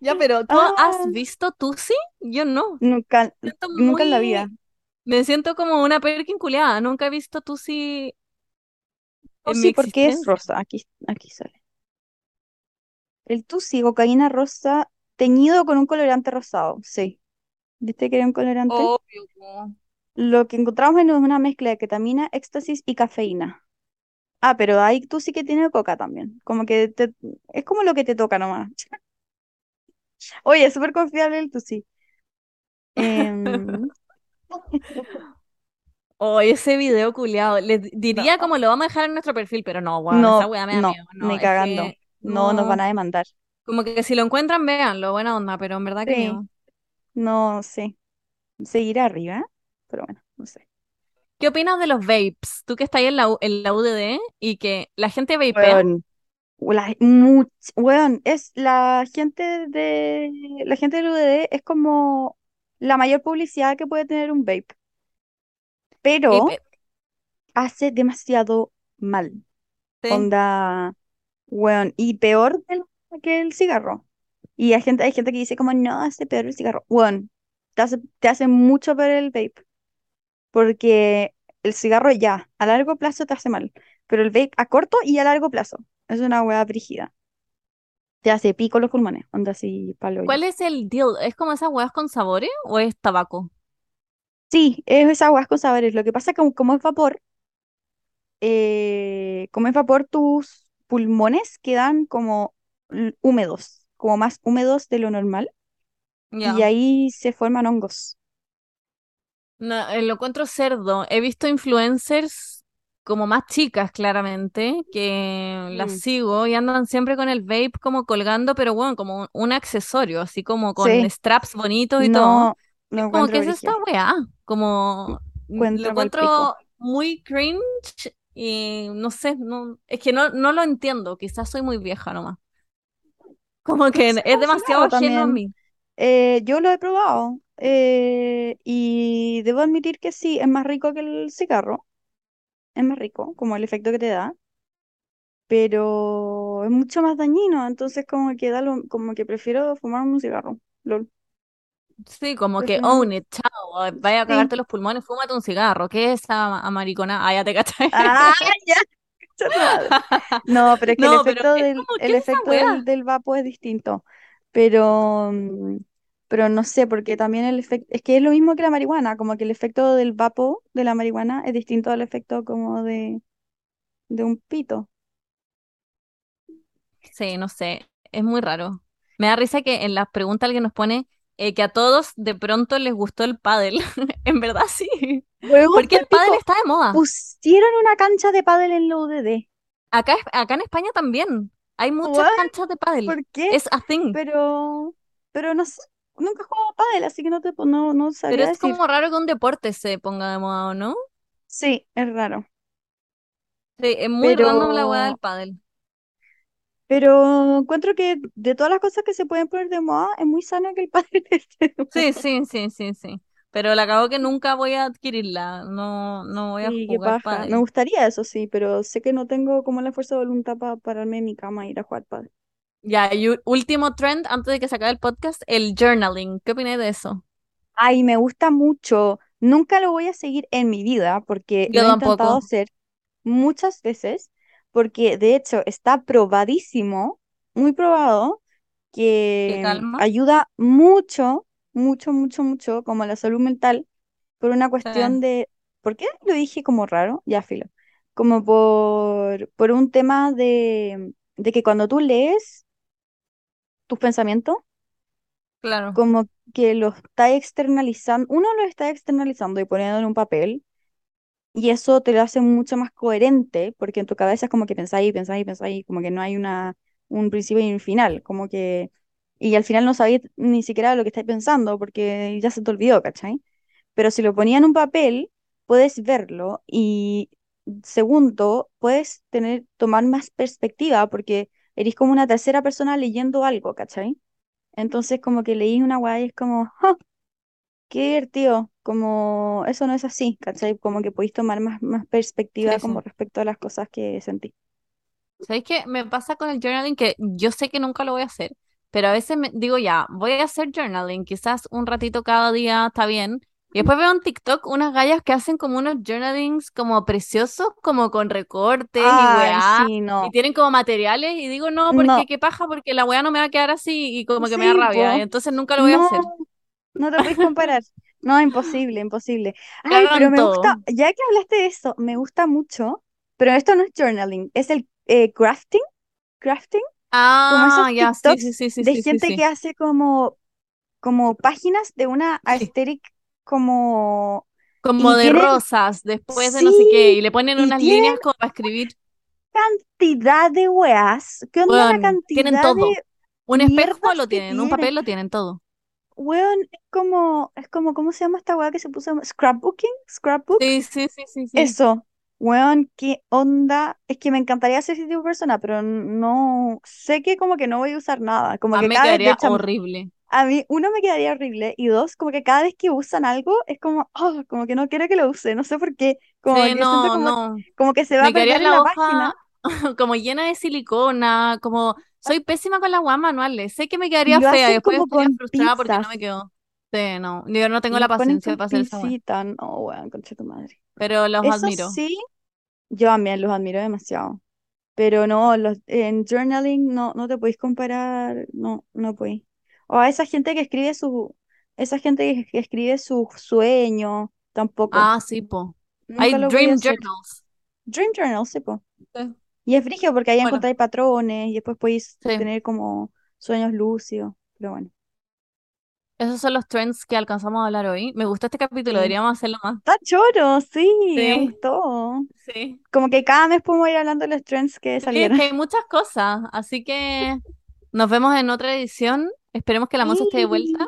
Ya, pero ¿tú has Ah, visto Tusi? Yo no. nunca, nunca en la vida. Me siento como una Perkin culiada. Nunca he visto Tusi Oh, en mi sí, porque es rosa. Aquí, aquí sale. El Tusi, cocaína rosa, teñido con un colorante rosado. Sí. ¿Viste que era un colorante? Obvio. po. Lo que encontramos en es una mezcla de ketamina, éxtasis y cafeína. Ah, pero ahí tú sí que tiene coca también. Como que te- es como lo que te toca nomás. Oye, es súper confiable el Tusi. Em, Oh, ese video culiado. Les diría no, como lo vamos a dejar en nuestro perfil, pero no, esa no, weá me da no, miedo. No, ni cagando. que No, nos van no. a demandar. Como que si lo encuentran, véanlo, buena onda, pero en verdad que Sí, miedo. no sé. Seguirá arriba, pero bueno, no sé. ¿Qué opinas de los vapes? Tú que estás ahí en la, en la UDD y que la gente vapea. Weón, la- much- weón, es la gente de la gente del UDD es como la mayor publicidad que puede tener un vape, pero pe- hace demasiado mal. sí. Onda, weón, y peor que el, que el cigarro. Y hay gente, hay gente que dice como no, hace peor el cigarro. Weón, te hace, te hace mucho peor el vape. Porque el cigarro ya, a largo plazo te hace mal, pero el vape a corto y a largo plazo es una hueá brígida. Te hace pico los pulmones, onda así palo. ¿Cuál es el deal? ¿Es como esas huevas con sabores o es tabaco? Sí, es esas hueás con sabores. Lo que pasa es que como, es vapor, eh, como es vapor, tus pulmones quedan como húmedos, como más húmedos de lo normal, y ahí se forman hongos. No, eh, lo encuentro cerdo. He visto influencers como más chicas, claramente, que las Mm. sigo y andan siempre con el vape como colgando, pero bueno, como un, un accesorio, así como con Sí, straps bonitos y todo. no Es como, ¿qué encuentro es esta weá? Como, mm, lo Encuentro muy cringe y no sé, no, es que no, no lo entiendo, quizás soy muy vieja nomás. Como que es como demasiado ajeno a mí. Eh, yo lo he probado eh, y debo admitir que sí, es más rico que el cigarro, es más rico, como el efecto que te da, pero es mucho más dañino, entonces como que da lo- como que prefiero fumarme un cigarro. Lol. Sí, como que Prefiero own it, chao, vaya a Sí. cagarte los pulmones, fúmate un cigarro, ¿qué es esa amaricona? Ah, ya te cachai. Ah, ya, concha tu madre. No, pero es que el No, pero efecto es del, como, ¿qué el es esa efecto del, weá? del vapo es distinto. Pero, mm, pero no sé, porque también el efecto, es que es lo mismo que la marihuana, como que el efecto del vapo de la marihuana es distinto al efecto como de, de un pito. Sí, no sé, es muy raro. Me da risa que en las preguntas alguien nos pone eh, que a todos de pronto les gustó el pádel. En verdad sí. Porque el pádel está de moda. pusieron una cancha de pádel en la UDD. Acá, acá en España también. Hay muchas What? canchas de pádel. ¿Por qué? Es a thing. Pero, pero no sé, nunca he jugado pádel, así que no te, no, no Pero sabría es decir. como raro que un deporte se ponga de moda, ¿o no? Sí, es raro. Sí, es muy random la weá del Pero pádel. Pero encuentro que de todas las cosas que se pueden poner de moda, es muy sano que el padre esté de Sí, moda. sí, sí, sí, sí. Pero la cago que nunca voy a adquirirla. No, no voy a Sí, jugar paja. Me pádel. gustaría eso sí, pero sé que no tengo como la fuerza de voluntad para pararme en mi cama e ir a jugar pádel. Ya, y último trend antes de que se acabe el podcast, el journaling. ¿Qué opináis de eso? Ay, me gusta mucho. Nunca lo voy a seguir en mi vida porque Yo lo he intentado hacer muchas veces, porque de hecho está probadísimo, muy probado, ¿Qué que ayuda mucho, mucho, mucho, mucho, como a la salud mental, por una Sí, cuestión de, ¿por qué lo dije como raro? Ya, filo. Como por, por un tema de, de que cuando tú lees tus pensamientos, claro, como que los está externalizando, uno los está externalizando y poniendo en un papel, y eso te lo hace mucho más coherente, porque en tu cabeza es como que pensáis, pensáis, pensáis, como que no hay una, un principio y un final, como que, y al final no sabéis ni siquiera lo que estáis pensando, porque ya se te olvidó, ¿cachai? Pero si lo ponía en un papel, puedes verlo, y segundo, puedes tener, tomar más perspectiva, porque eres como una tercera persona leyendo algo, ¿cachai? Entonces como que leí una guay y es como, ¡ah! Qué divertido, como eso no es así, ¿cachai? Como que podéis tomar más, más perspectiva sí, como sí. respecto a las cosas que sentí. ¿Sabéis qué me pasa con el journaling? Que yo sé que nunca lo voy a hacer, pero a veces me digo ya, voy a hacer journaling, quizás un ratito cada día está bien. Y después veo en TikTok unas gallas que hacen como unos journalings como preciosos, como con recortes y weá, sí, y no. tienen como materiales, y digo no, No, porque qué paja, porque la weá no me va a quedar así y como que me da rabia, y entonces nunca lo voy a hacer. no te podéis comparar. No, imposible, imposible. Ay, pero me gusta, ya que hablaste de eso, me gusta mucho, pero esto no es journaling, es el eh, crafting, crafting, como esos Ah, ya, sí, sí, sí, sí, de gente que hace como, como páginas de una aesthetic como... Como de tienen, rosas, después de no sé qué, y le ponen y unas tienen líneas como para escribir. cantidad de weas. ¿Qué onda la Weón, tienen cantidad todo. de Un espejo lo tienen, un papel lo tienen todo. Weón, es como, es como, ¿cómo se llama esta wea que se puso? Scrapbooking, scrapbook. Sí, sí, sí, sí, sí. Eso, weón, ¿qué onda? Es que me encantaría ser ese tipo de persona, pero no, sé que como que no voy a usar nada. Como A mí que me cada vez, hecho, horrible. A mí, uno, me quedaría horrible, y dos, como que cada vez que usan algo, es como, oh, como que no quiero que lo use, no sé por qué. Como Sí, no, como, no. como que se va a Me quedaría perder la la hoja página. como llena de silicona, como soy pésima con las guas manuales. Sé que me quedaría lo fea y después estaría frustrada porque no me quedó. Sí, no, yo no tengo Y la paciencia para hacer pincitas. No, weón, concha tu madre. pero los Eso admiro. sí, yo también los admiro demasiado. Pero no, los, en journaling no, no te podéis comparar, no, no podéis. O a esa gente que escribe su, esa gente que, escribe sus sueños, tampoco. Ah, sí, po. Hay Nunca Dream. Journals. Dream Journal, sí, po. Sí. Y es frigio porque ahí Bueno, encontráis patrones y después podéis sí. tener como sueños lúcidos. Pero bueno. Esos son los trends que alcanzamos a hablar hoy. Me gustó este capítulo, Sí. deberíamos hacerlo más. Está choro, sí, me Sí, gustó. sí. Como que cada mes podemos ir hablando de los trends que Sí, es salieron. que hay muchas cosas, así que nos vemos en otra edición. Esperemos que la Monse esté de vuelta.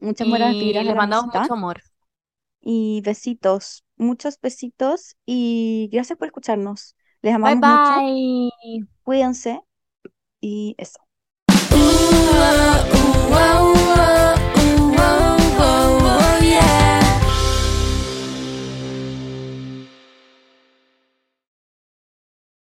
Muchas buenas y vibras la mandamos Mosita. mucho amor. Y besitos, muchos besitos y gracias por escucharnos. Les Bye amamos mucho. bye. Cuídense y eso. Ooh,